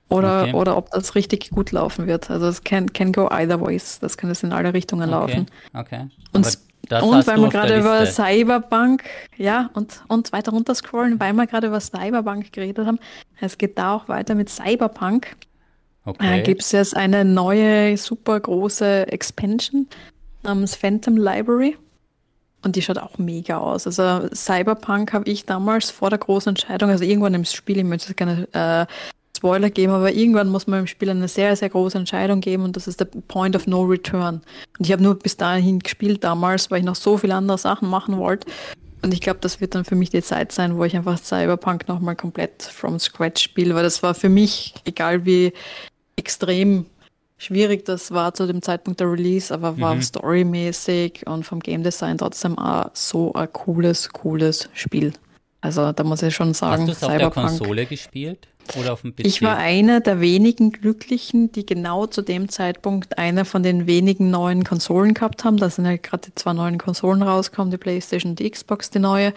oder, okay. oder ob das richtig gut laufen wird. Also es can, can go either ways. Das kann es in alle Richtungen okay. laufen. Okay. Und, und weil wir gerade über Cyberpunk, ja, und, und weiter runter scrollen, weil wir gerade über Cyberpunk geredet haben, es geht da auch weiter mit Cyberpunk. Okay. Äh, Gibt es jetzt eine neue, super große Expansion namens Phantom Library. Und die schaut auch mega aus. Also Cyberpunk habe ich damals vor der großen Entscheidung, also irgendwann im Spiel, ich möchte keine äh, Spoiler geben, aber irgendwann muss man im Spiel eine sehr, sehr große Entscheidung geben und das ist der Point of No Return. Und ich habe nur bis dahin gespielt damals, weil ich noch so viele andere Sachen machen wollte. Und ich glaube, das wird dann für mich die Zeit sein, wo ich einfach Cyberpunk nochmal komplett from scratch spiele, weil das war für mich, egal wie extrem schwierig das war zu dem Zeitpunkt der Release, aber war mhm. storymäßig und vom Game Design trotzdem auch so ein cooles, cooles Spiel. Also da muss ich schon sagen, Hast du es auf der Konsole gespielt oder auf dem PC? Ich war einer der wenigen Glücklichen, die genau zu dem Zeitpunkt eine von den wenigen neuen Konsolen gehabt haben. Da sind ja gerade die zwei neuen Konsolen rausgekommen, die PlayStation und die Xbox, die neue.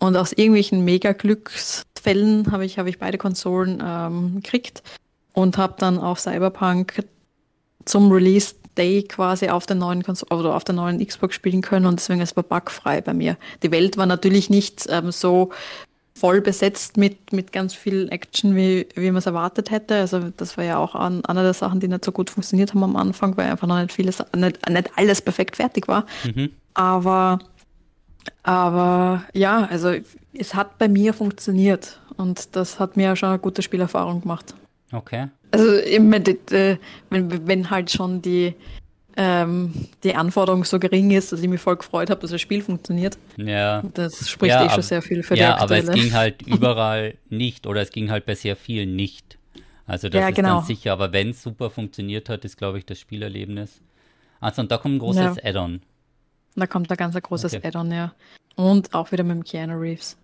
Und aus irgendwelchen Mega-Glücksfällen habe ich, hab ich beide Konsolen ähm, gekriegt und habe dann auf Cyberpunk zum Release Day quasi auf der neuen Konsole oder auf der neuen Xbox spielen können und deswegen ist es bugfrei bei mir. Die Welt war natürlich nicht ähm, so voll besetzt mit, mit ganz viel Action, wie, wie man es erwartet hätte. Also das war ja auch an, eine der Sachen, die nicht so gut funktioniert haben am Anfang, weil einfach noch nicht vieles, nicht, nicht alles perfekt fertig war. Mhm. Aber, aber ja, also es hat bei mir funktioniert und das hat mir schon eine gute Spielerfahrung gemacht. Okay. Also wenn, wenn halt schon die, ähm, die Anforderung so gering ist, dass ich mich voll gefreut habe, dass das Spiel funktioniert. Ja. Das spricht ja, eh schon sehr viel für ja, die aktuelle. aber es ging halt [laughs] überall nicht oder es ging halt bei sehr vielen nicht. Also das ja, ist genau. dann sicher, aber wenn es super funktioniert hat, ist glaube ich das Spielerlebnis. Also und da kommt ein großes ja. Add-on. Da kommt ein ganz großes okay. Add-on, ja. Und auch wieder mit dem Keanu Reeves.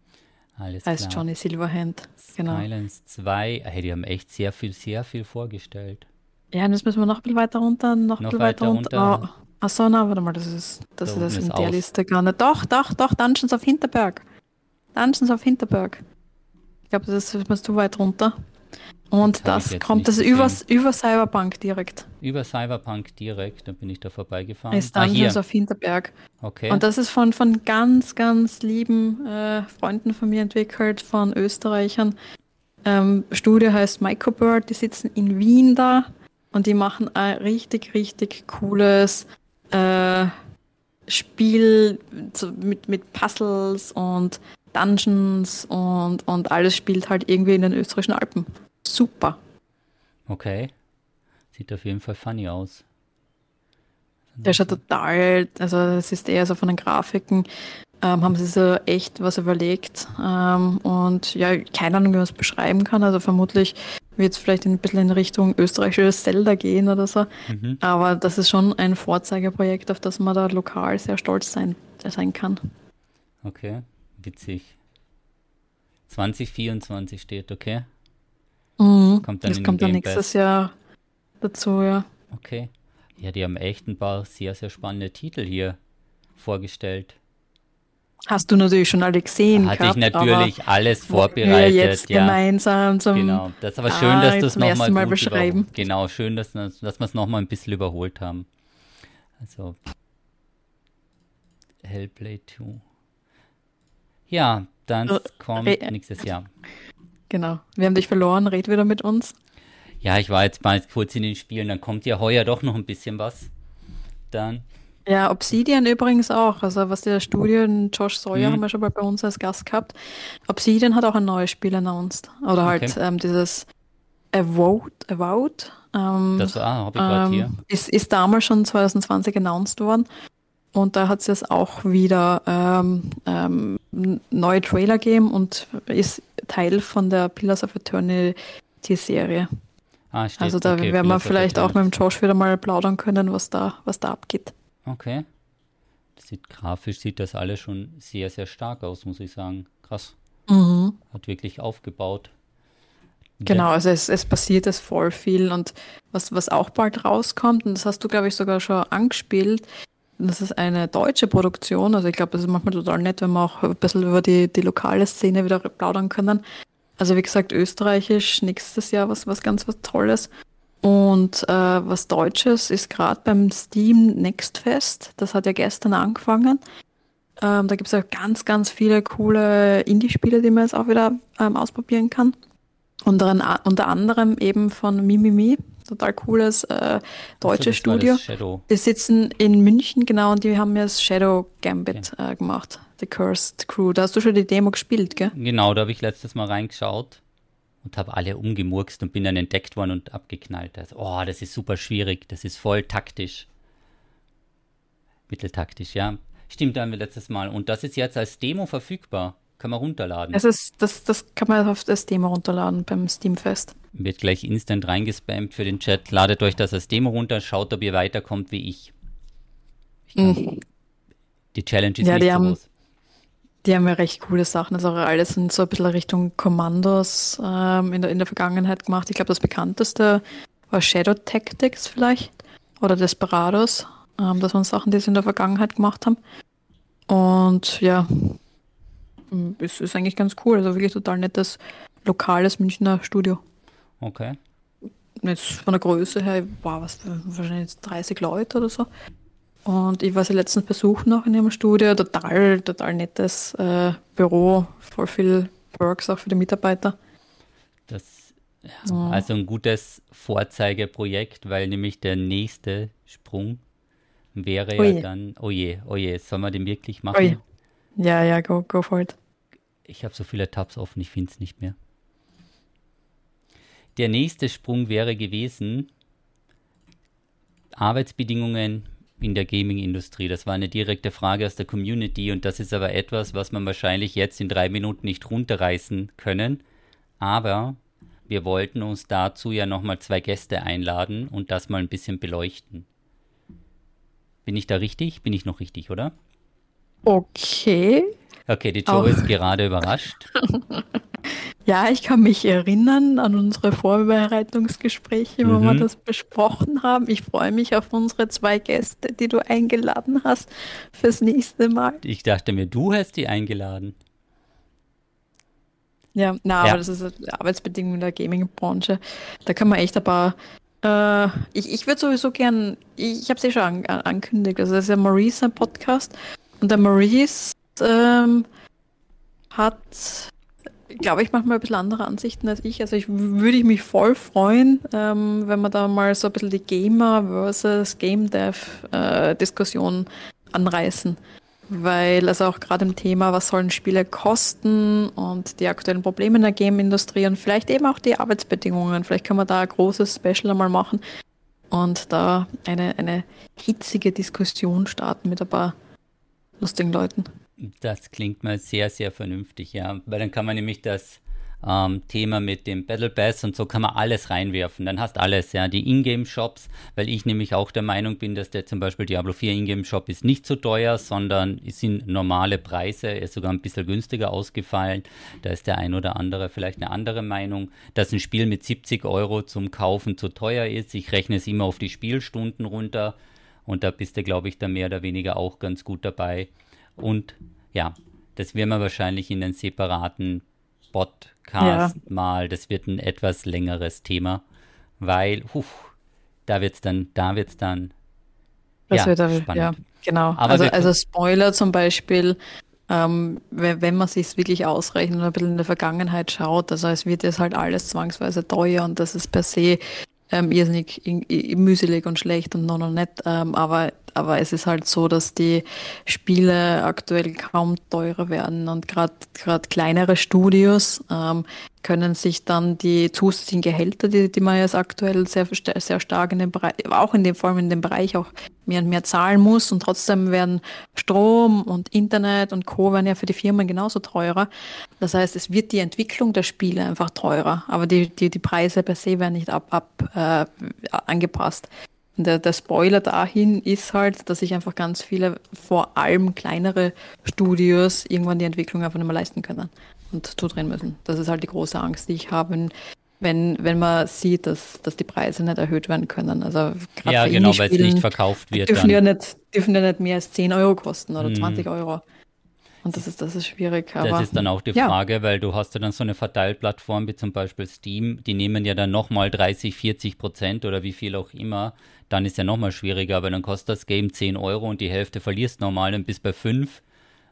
Alles heißt klar. Johnny Silverhand. Genau. Skylines 2, hey, die haben echt sehr viel, sehr viel vorgestellt. Ja, jetzt müssen wir noch ein bisschen weiter runter, noch, noch ein bisschen weiter runter. runter. Oh, achso, na, warte mal, das ist, das da ist in der aus. Liste gar nicht. Doch, doch, doch, Dungeons of Hinterberg. Dungeons of Hinterberg. Ich glaube, das ist, das zu weit runter. Und das, kommt, das ist über, über Cyberpunk direkt. Über Cyberpunk direkt, da bin ich da vorbeigefahren. Ist Dungeons ah, auf Hinterberg. Okay. Und das ist von, von ganz, ganz lieben äh, Freunden von mir entwickelt, von Österreichern. Ähm, Studio heißt Microbird, die sitzen in Wien da und die machen ein richtig, richtig cooles äh, Spiel mit, mit Puzzles und Dungeons und, und alles spielt halt irgendwie in den österreichischen Alpen super. Okay. Sieht auf jeden Fall funny aus. Der schaut total, also es ist eher so von den Grafiken, ähm, haben sie so echt was überlegt. Ähm, und ja, keine Ahnung, wie man es beschreiben kann. Also vermutlich wird es vielleicht ein bisschen in Richtung österreichisches Zelda gehen oder so. Mhm. Aber das ist schon ein Vorzeigeprojekt, auf das man da lokal sehr stolz sein, sein kann. Okay, witzig. 2024 steht, okay. Mhm. Kommt dann das kommt dann nächstes Jahr dazu, ja. Okay. Ja, die haben echt ein paar sehr, sehr spannende Titel hier vorgestellt. Hast du natürlich schon alle gesehen. Hatte gehabt, ich natürlich alles vorbereitet. Wir jetzt ja. gemeinsam zum Genau, das ist aber schön, ah, dass du es nochmal mal beschreiben. Genau, schön, dass, dass wir es nochmal ein bisschen überholt haben. Also Hellblade 2. Ja, dann kommt nächstes Jahr. Genau. Wir haben dich verloren, red wieder mit uns. Ja, ich war jetzt mal kurz in den Spielen, dann kommt ja heuer doch noch ein bisschen was. Dann. Ja, Obsidian übrigens auch. Also was der Studio, Josh Sawyer mhm. haben wir schon mal bei uns als Gast gehabt. Obsidian hat auch ein neues Spiel announced. Oder halt okay. ähm, dieses Avowed. Avowed ähm, das war, ah, habe ich gerade ähm, hier. Ist, ist damals schon 2020 announced worden. Und da hat es jetzt auch wieder ähm, ähm, neue Trailer gegeben und ist Teil von der Pillars of Eternity-Serie. Ah, steht, also da okay, werden wir vielleicht auch mit dem Josh wieder mal plaudern können, was da, was da abgeht. Okay. Das sieht grafisch sieht das alles schon sehr, sehr stark aus, muss ich sagen. Krass. Mhm. Hat wirklich aufgebaut. Genau, also es, es passiert es voll viel und was, was auch bald rauskommt, und das hast du, glaube ich, sogar schon angespielt, das ist eine deutsche Produktion. Also ich glaube, das ist manchmal total nett, wenn wir auch ein bisschen über die, die lokale Szene wieder plaudern können. Also wie gesagt, österreichisch nächstes Jahr was, was ganz was Tolles. Und äh, was Deutsches ist gerade beim Steam Next Fest. Das hat ja gestern angefangen. Ähm, da gibt es auch ganz, ganz viele coole Indie-Spiele, die man jetzt auch wieder ähm, ausprobieren kann. Unter, unter anderem eben von Mimimi, total cooles äh, deutsches Studio. Die sitzen in München, genau, und die haben ja das Shadow Gambit okay. äh, gemacht, The Cursed Crew. Da hast du schon die Demo gespielt, gell? Genau, da habe ich letztes Mal reingeschaut und habe alle umgemurkst und bin dann entdeckt worden und abgeknallt. Also, oh, das ist super schwierig, das ist voll taktisch. Mitteltaktisch, ja. Stimmt, da haben wir letztes Mal. Und das ist jetzt als Demo verfügbar. Kann man runterladen. Das, ist, das, das kann man auf das Demo runterladen beim Steamfest. Wird gleich instant reingespammt für den Chat. Ladet euch das als Demo runter, schaut, ob ihr weiterkommt wie ich. ich mhm. Die Challenge ist ja, nicht so haben, groß. Die haben ja recht coole Sachen. Also alles sind so ein bisschen Richtung Kommandos ähm, in, der, in der Vergangenheit gemacht. Ich glaube, das bekannteste war Shadow Tactics vielleicht oder Desperados. Ähm, das waren Sachen, die sie in der Vergangenheit gemacht haben. Und ja, es ist eigentlich ganz cool. Also wirklich total nettes lokales Münchner Studio. Okay. Jetzt von der Größe her, wow, was, wahrscheinlich 30 Leute oder so. Und ich war sie letztens besucht noch in ihrem Studio. Total, total nettes äh, Büro, voll viel Perks auch für die Mitarbeiter. Das ja, also ein gutes Vorzeigeprojekt, weil nämlich der nächste Sprung wäre Oje. ja dann, oh je, oh je, sollen wir den wirklich machen? Oje. Ja, ja, go, go for it. Ich habe so viele Tabs offen, ich finde es nicht mehr. Der nächste Sprung wäre gewesen, Arbeitsbedingungen in der Gaming-Industrie? Das war eine direkte Frage aus der Community und das ist aber etwas, was man wahrscheinlich jetzt in drei Minuten nicht runterreißen können. Aber wir wollten uns dazu ja nochmal zwei Gäste einladen und das mal ein bisschen beleuchten. Bin ich da richtig? Bin ich noch richtig, oder? Okay. Okay, die Joe Auch. ist gerade überrascht. [laughs] Ja, ich kann mich erinnern an unsere Vorbereitungsgespräche, wo mhm. wir das besprochen haben. Ich freue mich auf unsere zwei Gäste, die du eingeladen hast fürs nächste Mal. Ich dachte mir, du hast die eingeladen. Ja, na, ja. aber das ist Arbeitsbedingungen der Gaming-Branche. Da kann man echt ein paar. Äh, ich ich würde sowieso gern, ich, ich habe es eh schon an, an, angekündigt, also das ist ja Maurice ein Podcast und der Maurice ähm, hat glaube ich, manchmal ein bisschen andere Ansichten als ich. Also ich würde ich mich voll freuen, ähm, wenn wir da mal so ein bisschen die Gamer versus Game Dev äh, Diskussion anreißen. Weil also auch gerade im Thema, was sollen Spiele kosten und die aktuellen Probleme in der Game-Industrie und vielleicht eben auch die Arbeitsbedingungen. Vielleicht können wir da ein großes Special einmal machen und da eine, eine hitzige Diskussion starten mit ein paar lustigen Leuten. Das klingt mal sehr, sehr vernünftig, ja. Weil dann kann man nämlich das ähm, Thema mit dem Battle Pass und so kann man alles reinwerfen. Dann hast alles, ja. Die Ingame-Shops, weil ich nämlich auch der Meinung bin, dass der zum Beispiel Diablo 4 Ingame-Shop ist nicht so teuer, sondern es sind normale Preise, er ist sogar ein bisschen günstiger ausgefallen. Da ist der ein oder andere vielleicht eine andere Meinung, dass ein Spiel mit 70 Euro zum Kaufen zu teuer ist. Ich rechne es immer auf die Spielstunden runter. Und da bist du, glaube ich, da mehr oder weniger auch ganz gut dabei. Und ja, das werden wir wahrscheinlich in einen separaten Podcast ja. mal, das wird ein etwas längeres Thema, weil, huf, da wird's dann, da wird's dann. Das ja, wird aber, spannend. ja, genau. Aber also, also Spoiler zum Beispiel, ähm, wenn, wenn man sich wirklich ausrechnet und ein bisschen in der Vergangenheit schaut, also es wird jetzt halt alles zwangsweise teuer und das ist per se ähm, irrsinnig mühselig und schlecht und noch, noch nicht, ähm, aber aber es ist halt so, dass die Spiele aktuell kaum teurer werden und gerade kleinere Studios ähm, können sich dann die zusätzlichen Gehälter, die, die man jetzt aktuell sehr, sehr stark in dem Bereich, auch in dem, vor allem in dem Bereich auch mehr und mehr zahlen muss und trotzdem werden Strom und Internet und Co. werden ja für die Firmen genauso teurer. Das heißt, es wird die Entwicklung der Spiele einfach teurer, aber die, die, die Preise per se werden nicht ab, ab äh, angepasst. Der, der Spoiler dahin ist halt, dass sich einfach ganz viele, vor allem kleinere Studios, irgendwann die Entwicklung einfach nicht mehr leisten können und zudrehen müssen. Das ist halt die große Angst, die ich habe, wenn, wenn man sieht, dass, dass die Preise nicht erhöht werden können. Also ja, genau, weil es nicht verkauft wird. Dürfen ja nicht, dürfen ja nicht mehr als 10 Euro kosten oder hm. 20 Euro. Und das ist, das ist schwierig. Aber, das ist dann auch die Frage, ja. weil du hast ja dann so eine Verteilplattform wie zum Beispiel Steam, die nehmen ja dann nochmal 30, 40 Prozent oder wie viel auch immer. Dann ist ja nochmal schwieriger, aber dann kostet das Game 10 Euro und die Hälfte verlierst normal und bis bei 5.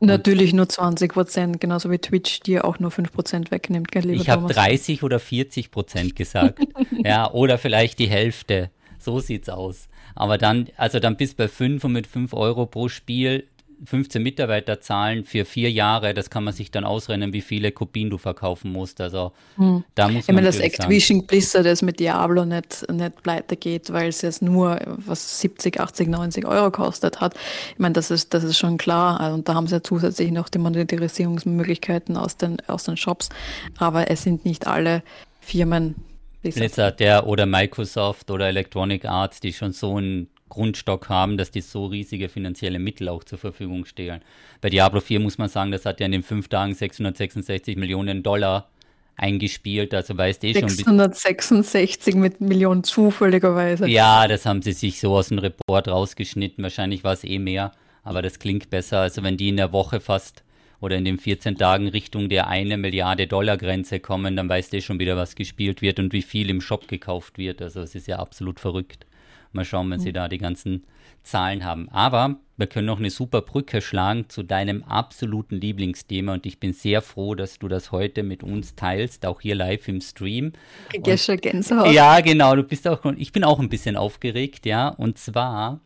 Natürlich nur 20 Prozent, genauso wie Twitch dir auch nur 5 Prozent wegnimmt, gell, Ich habe 30 oder 40 Prozent gesagt. [laughs] ja, oder vielleicht die Hälfte. So sieht's aus. Aber dann, also dann bis bei 5 und mit 5 Euro pro Spiel 15 Mitarbeiter zahlen für vier Jahre, das kann man sich dann ausrennen, wie viele Kopien du verkaufen musst. Also hm. da muss man. Ich meine, dass Activision sagen, Blizzard das mit Diablo nicht, nicht pleite geht, weil es jetzt nur was 70, 80, 90 Euro kostet hat. Ich meine, das ist, das ist schon klar. Und da haben sie ja zusätzlich noch die Monetarisierungsmöglichkeiten aus den, aus den Shops. Aber es sind nicht alle Firmen. Blizzard, der oder Microsoft oder Electronic Arts, die schon so ein Grundstock haben, dass die so riesige finanzielle Mittel auch zur Verfügung stehen. Bei Diablo 4 muss man sagen, das hat ja in den fünf Tagen 666 Millionen Dollar eingespielt, also weißt eh schon. 666 mit Millionen zufälligerweise. Ja, das haben sie sich so aus dem Report rausgeschnitten. Wahrscheinlich war es eh mehr, aber das klingt besser. Also wenn die in der Woche fast oder in den 14 Tagen Richtung der eine Milliarde Dollar Grenze kommen, dann weißt du eh schon wieder, was gespielt wird und wie viel im Shop gekauft wird. Also es ist ja absolut verrückt. Mal schauen, wenn mhm. sie da die ganzen Zahlen haben. Aber wir können noch eine super Brücke schlagen zu deinem absoluten Lieblingsthema und ich bin sehr froh, dass du das heute mit uns teilst, auch hier live im Stream. Und, Gänsehaut. Ja, genau, du bist auch, ich bin auch ein bisschen aufgeregt, ja, und zwar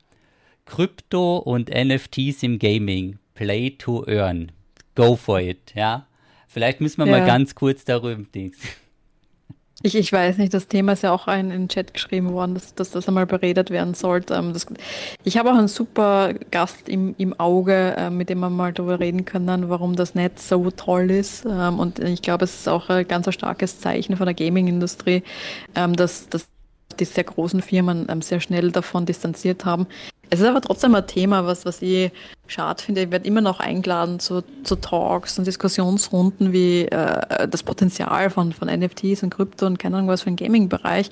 Krypto und NFTs im Gaming, Play to Earn. Go for it, ja. Vielleicht müssen wir ja. mal ganz kurz darüber. Ich, ich weiß nicht, das Thema ist ja auch in den Chat geschrieben worden, dass, dass das einmal beredet werden sollte. Ähm, das, ich habe auch einen super Gast im, im Auge, äh, mit dem man mal darüber reden kann, warum das Netz so toll ist. Ähm, und ich glaube, es ist auch ein ganz starkes Zeichen von der Gaming-Industrie, ähm, dass, dass die sehr großen Firmen sehr schnell davon distanziert haben. Es ist aber trotzdem ein Thema, was, was ich schade finde. Ich werde immer noch eingeladen zu, zu Talks und Diskussionsrunden wie äh, das Potenzial von, von NFTs und Krypto und keine Ahnung was für den Gaming-Bereich.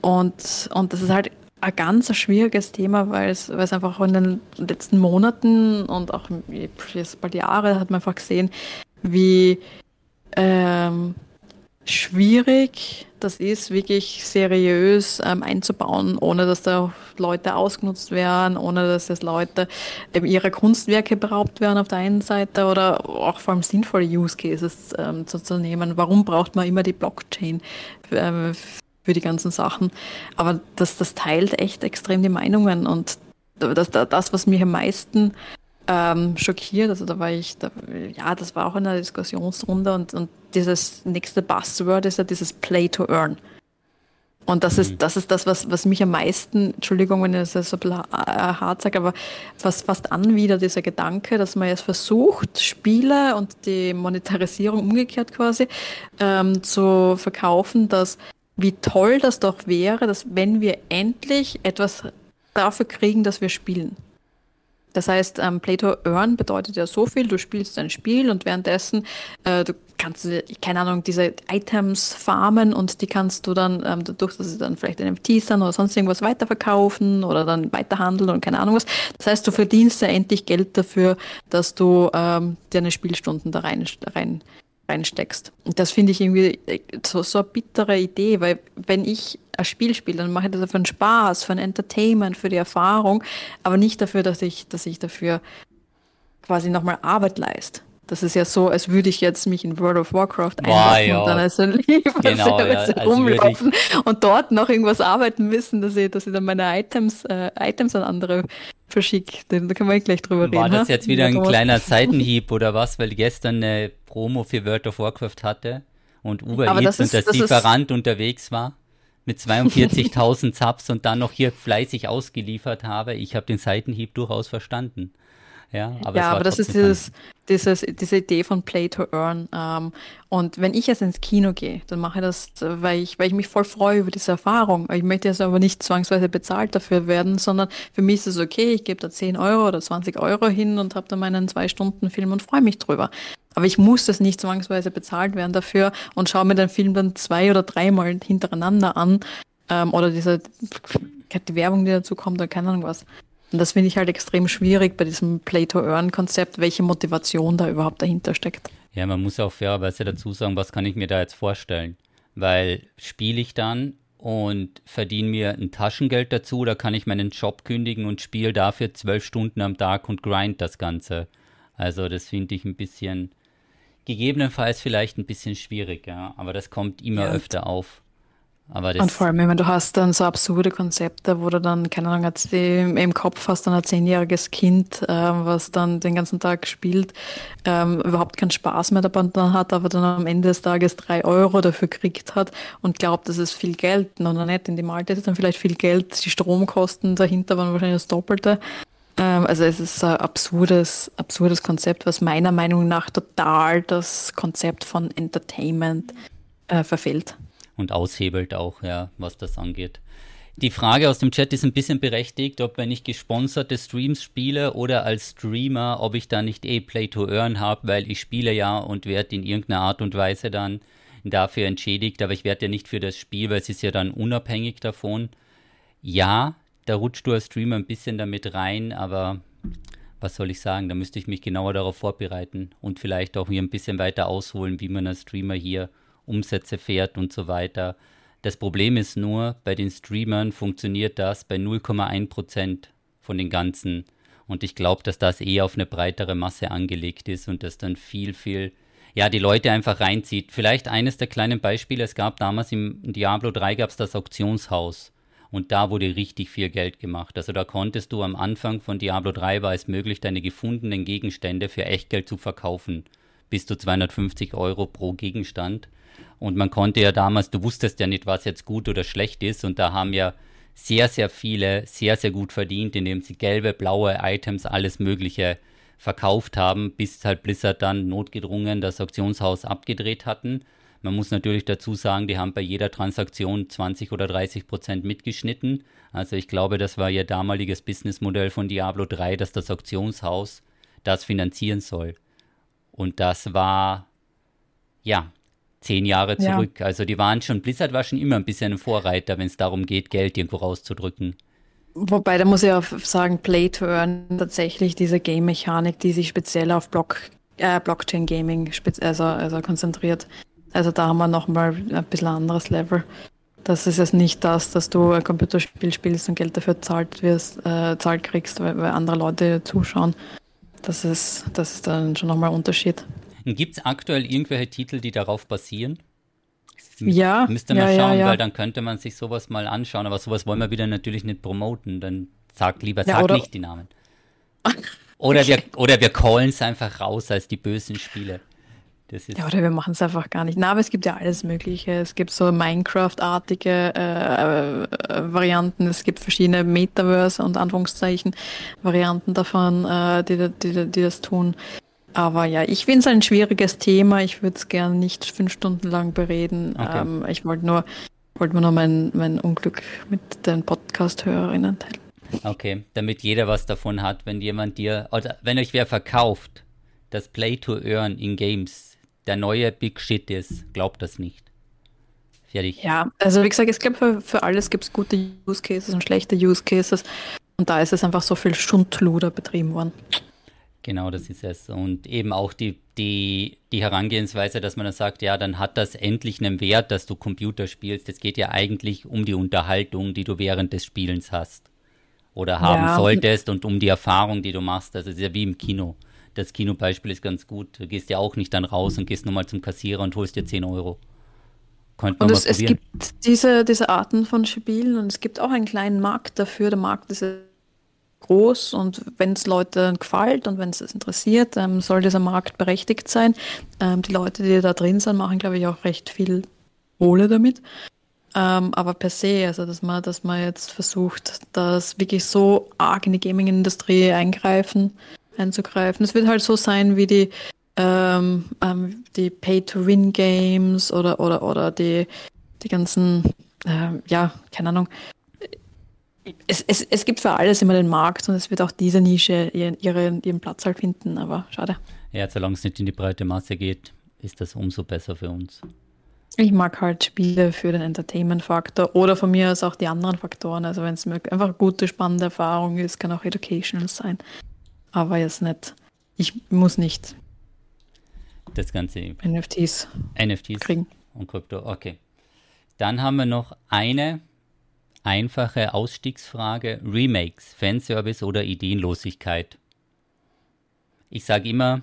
Und, und das ist halt ein ganz schwieriges Thema, weil es, einfach in den letzten Monaten und auch jetzt bald Jahre hat man einfach gesehen, wie ähm, schwierig das ist, wirklich seriös ähm, einzubauen, ohne dass da Leute ausgenutzt werden, ohne dass es Leute ähm, ihre Kunstwerke beraubt werden auf der einen Seite oder auch vor allem sinnvolle Use Cases ähm, zu, zu, nehmen. Warum braucht man immer die Blockchain für, ähm, für die ganzen Sachen? Aber das, das teilt echt extrem die Meinungen und das, das was mich am meisten ähm, schockiert. Also da war ich, da, ja, das war auch in einer Diskussionsrunde und, und dieses nächste Buzzword ist ja dieses Play to Earn. Und das mhm. ist, das ist das, was, was mich am meisten, Entschuldigung, wenn ich das so ein hart sage, aber was fast anwidert, dieser Gedanke, dass man jetzt versucht, Spiele und die Monetarisierung umgekehrt quasi ähm, zu verkaufen, dass wie toll das doch wäre, dass wenn wir endlich etwas dafür kriegen, dass wir spielen. Das heißt, ähm, Play to Earn bedeutet ja so viel, du spielst ein Spiel und währenddessen äh, du kannst, keine Ahnung, diese Items farmen und die kannst du dann, ähm, dadurch, dass sie dann vielleicht NFTs sind oder sonst irgendwas weiterverkaufen oder dann weiterhandeln und keine Ahnung was. Das heißt, du verdienst ja endlich Geld dafür, dass du ähm, deine Spielstunden da rein, rein reinsteckst. Und das finde ich irgendwie äh, so, so eine bittere Idee, weil wenn ich ein Spiel spiele, dann mache ich das für einen Spaß, für ein Entertainment, für die Erfahrung, aber nicht dafür, dass ich, dass ich dafür quasi nochmal Arbeit leiste. Das ist ja so, als würde ich jetzt mich in World of Warcraft einloggen ja. und dann als ein Lieferservice [laughs] genau, ja, rumlaufen und dort noch irgendwas arbeiten müssen, dass ich, dass ich dann meine Items, äh, Items an andere verschicke. Da können wir gleich drüber War reden. War das jetzt wieder ein kleiner Seitenhieb oder was, weil gestern eine Promo für World of Warcraft hatte und Uber Aber Eats und das, das Lieferant unterwegs war? mit 42.000 [laughs] Subs und dann noch hier fleißig ausgeliefert habe. Ich habe den Seitenhieb durchaus verstanden. Ja, aber, ja, aber das ist dieses, dieses, diese Idee von Play to Earn. Ähm, und wenn ich jetzt ins Kino gehe, dann mache ich das, weil ich, weil ich mich voll freue über diese Erfahrung. Ich möchte jetzt aber nicht zwangsweise bezahlt dafür werden, sondern für mich ist es okay, ich gebe da 10 Euro oder 20 Euro hin und habe da meinen zwei Stunden Film und freue mich drüber. Aber ich muss das nicht zwangsweise bezahlt werden dafür und schaue mir den Film dann zwei oder dreimal hintereinander an. Ähm, oder diese die Werbung, die dazu kommt, oder keine Ahnung was. Und das finde ich halt extrem schwierig bei diesem Play-to-Earn-Konzept, welche Motivation da überhaupt dahinter steckt. Ja, man muss auch fairerweise dazu sagen, was kann ich mir da jetzt vorstellen? Weil spiele ich dann und verdiene mir ein Taschengeld dazu oder kann ich meinen Job kündigen und spiele dafür zwölf Stunden am Tag und grind das Ganze? Also das finde ich ein bisschen, gegebenenfalls vielleicht ein bisschen schwierig, ja. Aber das kommt immer ja, öfter auf. Und vor allem, wenn du hast dann so absurde Konzepte, wo du dann, keine Ahnung, im, Kopf hast dann ein zehnjähriges Kind, äh, was dann den ganzen Tag spielt, ähm, überhaupt keinen Spaß mehr dabei hat, aber dann am Ende des Tages drei Euro dafür kriegt hat und glaubt, das ist viel Geld. Und dann nicht, in dem Alter ist es dann vielleicht viel Geld, die Stromkosten dahinter waren wahrscheinlich das Doppelte. Ähm, also es ist ein absurdes, absurdes Konzept, was meiner Meinung nach total das Konzept von Entertainment äh, verfehlt und aushebelt auch, ja, was das angeht. Die Frage aus dem Chat ist ein bisschen berechtigt, ob wenn ich gesponserte Streams spiele oder als Streamer, ob ich da nicht eh Play to Earn habe, weil ich spiele ja und werde in irgendeiner Art und Weise dann dafür entschädigt, aber ich werde ja nicht für das Spiel, weil es ist ja dann unabhängig davon. Ja, da rutscht du als Streamer ein bisschen damit rein, aber was soll ich sagen, da müsste ich mich genauer darauf vorbereiten und vielleicht auch hier ein bisschen weiter ausholen, wie man als Streamer hier Umsätze fährt und so weiter. Das Problem ist nur, bei den Streamern funktioniert das bei 0,1 Prozent von den ganzen. Und ich glaube, dass das eher auf eine breitere Masse angelegt ist und das dann viel, viel, ja, die Leute einfach reinzieht. Vielleicht eines der kleinen Beispiele, es gab damals im Diablo 3 gab es das Auktionshaus. Und da wurde richtig viel Geld gemacht. Also da konntest du am Anfang von Diablo 3 war es möglich, deine gefundenen Gegenstände für Echtgeld zu verkaufen. Bis zu 250 Euro pro Gegenstand. Und man konnte ja damals, du wusstest ja nicht, was jetzt gut oder schlecht ist. Und da haben ja sehr, sehr viele sehr, sehr gut verdient, indem sie gelbe, blaue Items, alles Mögliche verkauft haben, bis halt Blizzard dann notgedrungen das Auktionshaus abgedreht hatten. Man muss natürlich dazu sagen, die haben bei jeder Transaktion 20 oder 30 Prozent mitgeschnitten. Also ich glaube, das war ihr damaliges Businessmodell von Diablo 3, dass das Auktionshaus das finanzieren soll. Und das war, ja, zehn Jahre zurück. Ja. Also die waren schon, Blizzard war schon immer ein bisschen ein Vorreiter, wenn es darum geht, Geld irgendwo rauszudrücken. Wobei, da muss ich auch sagen, Play to Earn tatsächlich diese Game-Mechanik, die sich speziell auf Block, äh, Blockchain-Gaming also, also konzentriert. Also da haben wir nochmal ein bisschen anderes Level. Das ist jetzt nicht das, dass du ein Computerspiel spielst und Geld dafür zahlt, wirst, äh, zahlt kriegst, weil, weil andere Leute zuschauen. Das ist, das ist dann schon nochmal ein Unterschied. Gibt es aktuell irgendwelche Titel, die darauf basieren? Ja. Müsste man ja, schauen, ja, ja. weil dann könnte man sich sowas mal anschauen. Aber sowas wollen wir wieder natürlich nicht promoten. Dann sag lieber, sag nicht die Namen. Oder wir, [laughs] oder wir callen es einfach raus als die bösen Spiele. ja, oder wir machen es einfach gar nicht. Na, aber es gibt ja alles Mögliche. Es gibt so Minecraft-artige äh, äh, Varianten. Es gibt verschiedene Metaverse und Anführungszeichen Varianten davon, äh, die, die, die, das tun. Aber ja, ich finde es ein schwieriges Thema. Ich würde es gerne nicht fünf Stunden lang bereden. Okay. Ähm, ich wollte nur, wollte nur mein, mein Unglück mit den Podcast-Hörerinnen teilen. Okay, damit jeder was davon hat, wenn jemand dir, oder wenn euch wer verkauft, dass Play to Earn in Games der neue Big Shit ist, glaubt das nicht. Fertig. Ja, also wie gesagt, ich glaube, für, für alles gibt es gute Use Cases und schlechte Use Cases. Und da ist es einfach so viel Schundluder betrieben worden. Genau, das ist es. Und eben auch die, die, die Herangehensweise, dass man dann sagt, ja, dann hat das endlich einen Wert, dass du Computer spielst. Es geht ja eigentlich um die Unterhaltung, die du während des Spielens hast oder haben ja. solltest und um die Erfahrung, die du machst. Das ist ja wie im Kino. Das Kinobeispiel ist ganz gut. Du gehst ja auch nicht dann raus und gehst nochmal zum Kassierer und holst dir 10 Euro. Könnte und es, es gibt diese, diese Arten von Spielen und es gibt auch einen kleinen Markt dafür. Der Markt ist groß und wenn es Leuten gefällt und wenn es interessiert, ähm, soll dieser Markt berechtigt sein. Ähm, die Leute, die da drin sind, machen, glaube ich, auch recht viel Kohle damit. Ähm, aber per se, also dass man, dass man jetzt versucht, das wirklich so arg in die Gaming-Industrie eingreifen, einzugreifen. Es wird halt so sein wie die, ähm, ähm, die Pay-to-Win-Games oder, oder, oder die, die ganzen, äh, ja, keine Ahnung, es, es, es gibt für alles immer den Markt und es wird auch diese Nische ihren, ihren, ihren Platz halt finden, aber schade. Ja, solange es nicht in die breite Masse geht, ist das umso besser für uns. Ich mag halt Spiele für den Entertainment-Faktor oder von mir aus auch die anderen Faktoren. Also wenn es einfach gute, spannende Erfahrung ist, kann auch educational sein. Aber jetzt nicht. Ich muss nicht das ganze NFTs, NFTs kriegen. Und Krypto, okay. Dann haben wir noch eine einfache Ausstiegsfrage. Remakes, Fanservice oder Ideenlosigkeit? Ich sage immer,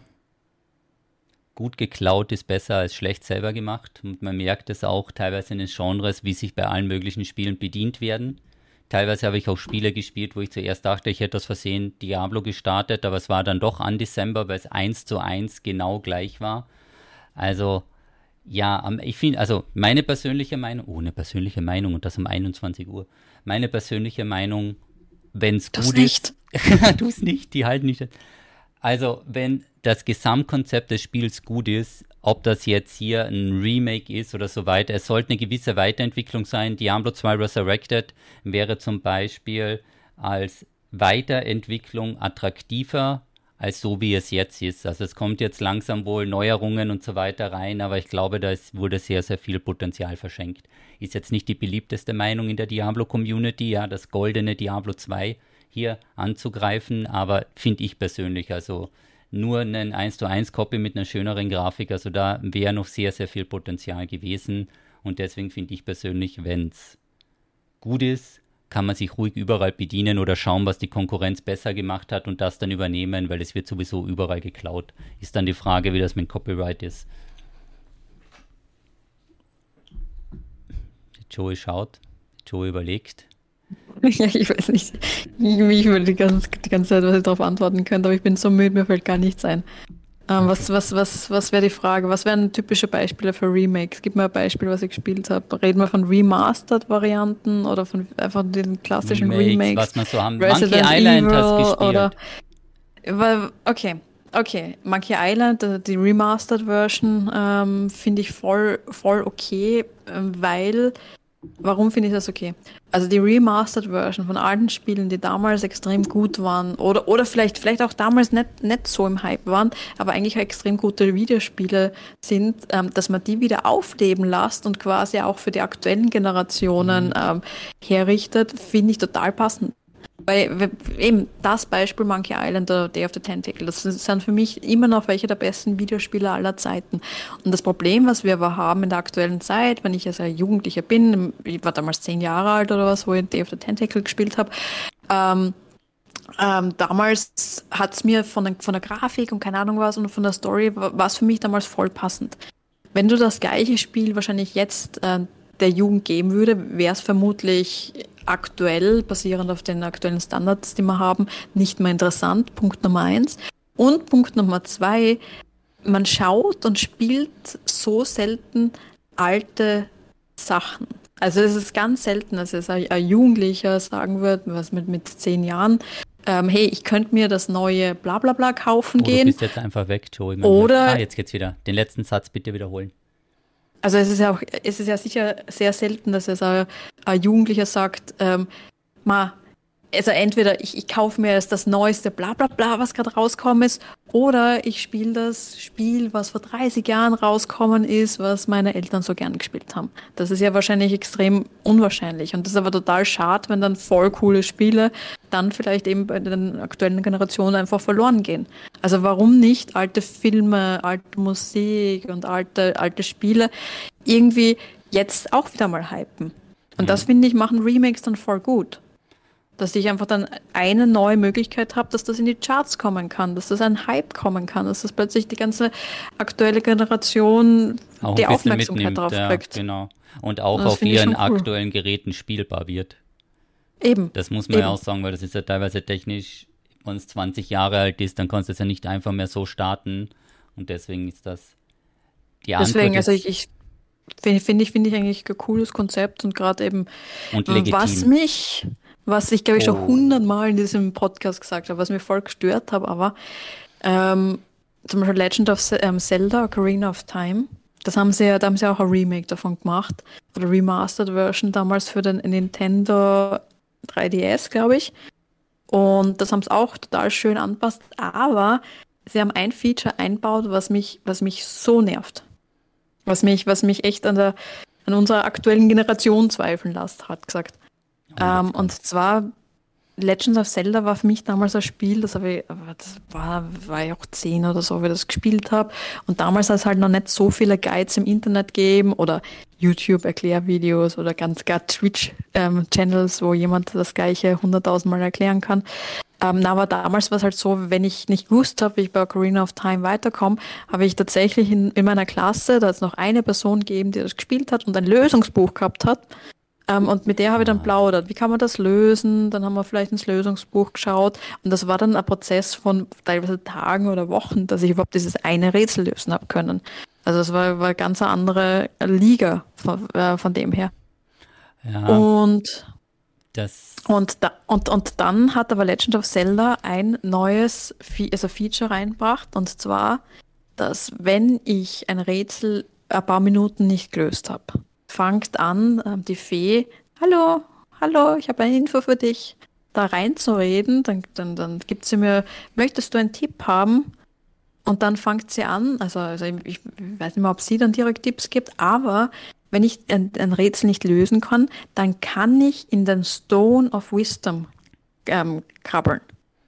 gut geklaut ist besser als schlecht selber gemacht. Und man merkt es auch teilweise in den Genres, wie sich bei allen möglichen Spielen bedient werden. Teilweise habe ich auch Spiele gespielt, wo ich zuerst dachte, ich hätte aus Versehen Diablo gestartet, aber es war dann doch an December, weil es eins zu eins genau gleich war. Also ja, ich finde, also meine persönliche Meinung, oh, eine persönliche Meinung und das um 21 Uhr. Meine persönliche Meinung, wenn es gut nicht. [laughs] ist. du es nicht, die halten nicht. Also, wenn das Gesamtkonzept des Spiels gut ist, ob das jetzt hier ein Remake ist oder so weiter, es sollte eine gewisse Weiterentwicklung sein. Diablo 2 Resurrected wäre zum Beispiel als Weiterentwicklung attraktiver als so, wie es jetzt ist. Also es kommt jetzt langsam wohl Neuerungen und so weiter rein, aber ich glaube, da ist, wurde sehr, sehr viel Potenzial verschenkt. Ist jetzt nicht die beliebteste Meinung in der Diablo-Community, ja, das goldene Diablo 2 hier anzugreifen, aber finde ich persönlich, also nur einen 1 zu 1 Copy mit einer schöneren Grafik, also da wäre noch sehr, sehr viel Potenzial gewesen und deswegen finde ich persönlich, wenn es gut ist, kann man sich ruhig überall bedienen oder schauen, was die Konkurrenz besser gemacht hat und das dann übernehmen, weil es wird sowieso überall geklaut. Ist dann die Frage, wie das mit Copyright ist. Joey schaut, Joey überlegt. [laughs] Ja, ich weiß nicht, wie ich würde die ganze, die ganze Zeit was ich darauf antworten könnte, aber ich bin so müde, mir fällt gar nichts ein. Ähm, was was, was, was wäre die Frage? Was wären typische Beispiele für Remakes? Gib mir ein Beispiel, was ich gespielt habe. Reden wir von Remastered-Varianten oder von einfach den klassischen Remakes? Remakes was man so haben. Resident Monkey Island Evil hast gespielt. Oder, okay, okay. Monkey Island, die Remastered-Version, ähm, finde ich voll, voll okay, ähm, weil Warum finde ich das okay? Also die Remastered Version von alten Spielen, die damals extrem gut waren oder, oder vielleicht, vielleicht auch damals nicht, nicht so im Hype waren, aber eigentlich extrem gute Videospiele sind, ähm, dass man die wieder aufleben lässt und quasi auch für die aktuellen Generationen mhm. ähm, herrichtet, finde ich total passend. Weil eben das Beispiel Monkey Island oder Day of the Tentacle, das sind für mich immer noch welche der besten Videospiele aller Zeiten. Und das Problem, was wir aber haben in der aktuellen Zeit, wenn ich als Jugendlicher bin, ich war damals zehn Jahre alt oder was, wo ich Day of the Tentacle gespielt habe, ähm, ähm, damals hat es mir von, von der Grafik und keine Ahnung was und von der Story, war es für mich damals voll passend. Wenn du das gleiche Spiel wahrscheinlich jetzt äh, der Jugend geben würde, wäre es vermutlich aktuell, basierend auf den aktuellen Standards, die wir haben, nicht mehr interessant. Punkt Nummer eins. Und Punkt Nummer zwei, man schaut und spielt so selten alte Sachen. Also es ist ganz selten, dass es ein, Jugendlicher sagen wird, was mit, mit zehn Jahren, ähm, hey, ich könnte mir das neue Blablabla bla bla kaufen oh, gehen. Du bist jetzt einfach weg, Joey. Oder, ah, jetzt geht's wieder. Den letzten Satz bitte wiederholen. Also es ist ja auch, es ist ja sicher sehr selten, dass es ein, ein Jugendlicher sagt, ähm, ma, also entweder ich, ich kaufe mir jetzt das neueste bla bla bla, was gerade rauskommen ist, oder ich spiele das Spiel, was vor 30 Jahren rauskommen ist, was meine Eltern so gern gespielt haben. Das ist ja wahrscheinlich extrem unwahrscheinlich. Und das ist aber total schade, wenn dann voll coole Spiele dann vielleicht eben bei den aktuellen Generationen einfach verloren gehen. Also warum nicht alte Filme, alte Musik und alte, alte Spiele irgendwie jetzt auch wieder mal hypen? Und das finde ich machen Remakes dann voll gut dass ich einfach dann eine neue Möglichkeit habe, dass das in die Charts kommen kann, dass das ein Hype kommen kann, dass das plötzlich die ganze aktuelle Generation auch die Aufmerksamkeit darauf ja, kriegt. Genau. Und auch auf ihren cool. aktuellen Geräten spielbar wird. Eben. Das muss man Eben. ja auch sagen, weil das ist ja teilweise technisch, wenn es 20 Jahre alt ist, dann kannst du es ja nicht einfach mehr so starten. Und deswegen ist das die Antwort. Deswegen, also ich, ich finde ich, finde ich eigentlich ein cooles Konzept und gerade eben, und was mich, was ich glaube ich schon oh. hundertmal in diesem Podcast gesagt habe, was mir voll gestört habe, aber ähm, zum Beispiel Legend of ähm, Zelda, Ocarina of Time, das haben sie ja, da haben sie auch ein Remake davon gemacht, oder Remastered Version damals für den Nintendo 3DS, glaube ich. Und das haben sie auch total schön anpasst, aber sie haben ein Feature einbaut, was mich, was mich so nervt. Was mich, was mich echt an, der, an unserer aktuellen Generation zweifeln lässt, hat gesagt. Ähm, und zwar Legends of Zelda war für mich damals ein Spiel, das, ich, das war, war ich auch zehn oder so, wie ich das gespielt habe. Und damals hat es halt noch nicht so viele Guides im Internet gegeben oder YouTube-Erklärvideos oder ganz gar Twitch-Channels, ähm, wo jemand das gleiche hunderttausendmal erklären kann. Ähm, aber damals war es halt so, wenn ich nicht gewusst habe, wie ich bei Ocarina of Time weiterkomme, habe ich tatsächlich in, in meiner Klasse, da hat es noch eine Person gegeben, die das gespielt hat und ein Lösungsbuch gehabt hat. Ähm, und mit der habe ich dann ah. plaudert. Wie kann man das lösen? Dann haben wir vielleicht ins Lösungsbuch geschaut. Und das war dann ein Prozess von teilweise Tagen oder Wochen, dass ich überhaupt dieses eine Rätsel lösen habe können. Also es war, war ganz eine andere Liga von, äh, von dem her. Ja, und das und, da, und, und dann hat aber Legend of Zelda ein neues also Feature reingebracht. Und zwar, dass wenn ich ein Rätsel ein paar Minuten nicht gelöst habe, fängt an, ähm, die Fee, hallo, hallo, ich habe eine Info für dich, da reinzureden. Dann, dann, dann gibt sie mir, möchtest du einen Tipp haben? Und dann fängt sie an, also, also ich weiß nicht mehr, ob sie dann direkt Tipps gibt, aber wenn ich ein, ein Rätsel nicht lösen kann, dann kann ich in den Stone of Wisdom ähm, krabbeln.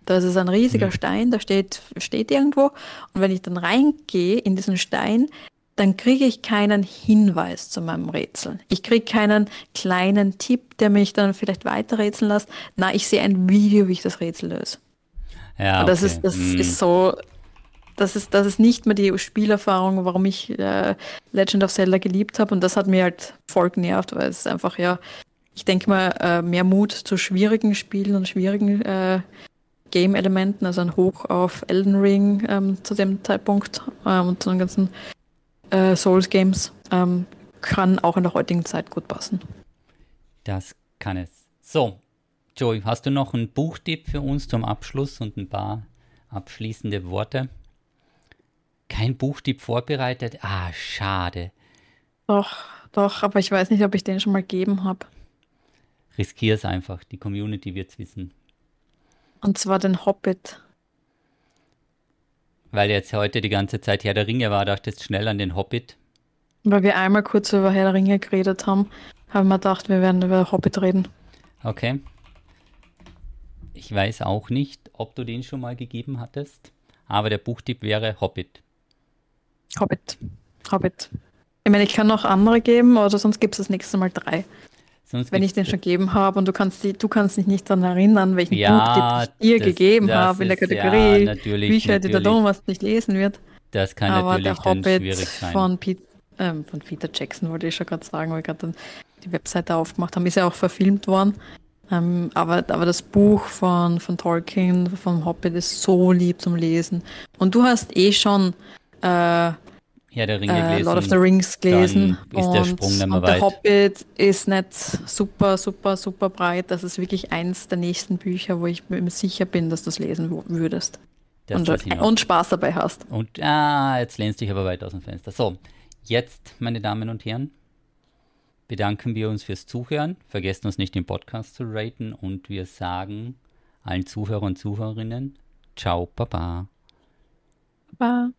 Das ist ein riesiger mhm. Stein, der steht, steht irgendwo. Und wenn ich dann reingehe in diesen Stein, dann kriege ich keinen Hinweis zu meinem Rätsel. Ich kriege keinen kleinen Tipp, der mich dann vielleicht weiterrätseln lässt. Na, ich sehe ein Video, wie ich das Rätsel löse. Ja, Und das okay. ist, das mm. ist so, das ist, das ist nicht mehr die Spielerfahrung, warum ich äh, Legend of Zelda geliebt habe. Und das hat mir halt voll genervt, weil es einfach ja, ich denke mal, äh, mehr Mut zu schwierigen Spielen und schwierigen äh, Game-Elementen, also ein Hoch auf Elden Ring ähm, zu dem Zeitpunkt ähm, und zu den ganzen äh, Souls Games ähm, kann auch in der heutigen Zeit gut passen. Das kann es. So, Joey, hast du noch einen Buchtipp für uns zum Abschluss und ein paar abschließende Worte? Kein Buchtipp vorbereitet? Ah, schade. Doch, doch, aber ich weiß nicht, ob ich den schon mal gegeben habe. Riskier es einfach, die Community wird es wissen. Und zwar den Hobbit. Weil jetzt heute die ganze Zeit Herr der Ringe war, dachtest schnell an den Hobbit. Weil wir einmal kurz über Herr der Ringe geredet haben, haben wir gedacht, wir werden über Hobbit reden. Okay. Ich weiß auch nicht, ob du den schon mal gegeben hattest, aber der Buchtipp wäre Hobbit. Hobbit. Hobbit. Ich meine, ich kann noch andere geben, oder sonst gibt es das nächste Mal drei. Wenn ich den schon gegeben habe und du kannst, die, du kannst dich nicht daran erinnern, welchen ja, Buch ich dir das, gegeben habe in der Kategorie ja, Bücher, die der Thomas nicht lesen wird. Das kann Aber natürlich der Hobbit schwierig sein. Von, Pete, ähm, von Peter Jackson wollte ich schon gerade sagen, weil wir gerade die Webseite aufgemacht haben, ist ja auch verfilmt worden. Ähm, aber, aber das Buch von, von Tolkien, vom Hobbit, ist so lieb zum Lesen. Und du hast eh schon äh, Herr der Ringe gelesen. Äh, Lord of the Rings gelesen. Dann ist und, der Sprung mehr und weit. Der Hobbit ist nicht super, super, super breit. Das ist wirklich eins der nächsten Bücher, wo ich mir sicher bin, dass du es lesen würdest. Und, und, Spaß dabei hast. Und ah, jetzt lehnst du dich aber weit aus dem Fenster. So, jetzt, meine Damen und Herren, bedanken wir uns fürs Zuhören. Vergesst uns nicht, den Podcast zu raten. Und wir sagen allen Zuhörern und Zuhörerinnen, ciao, baba. Baba.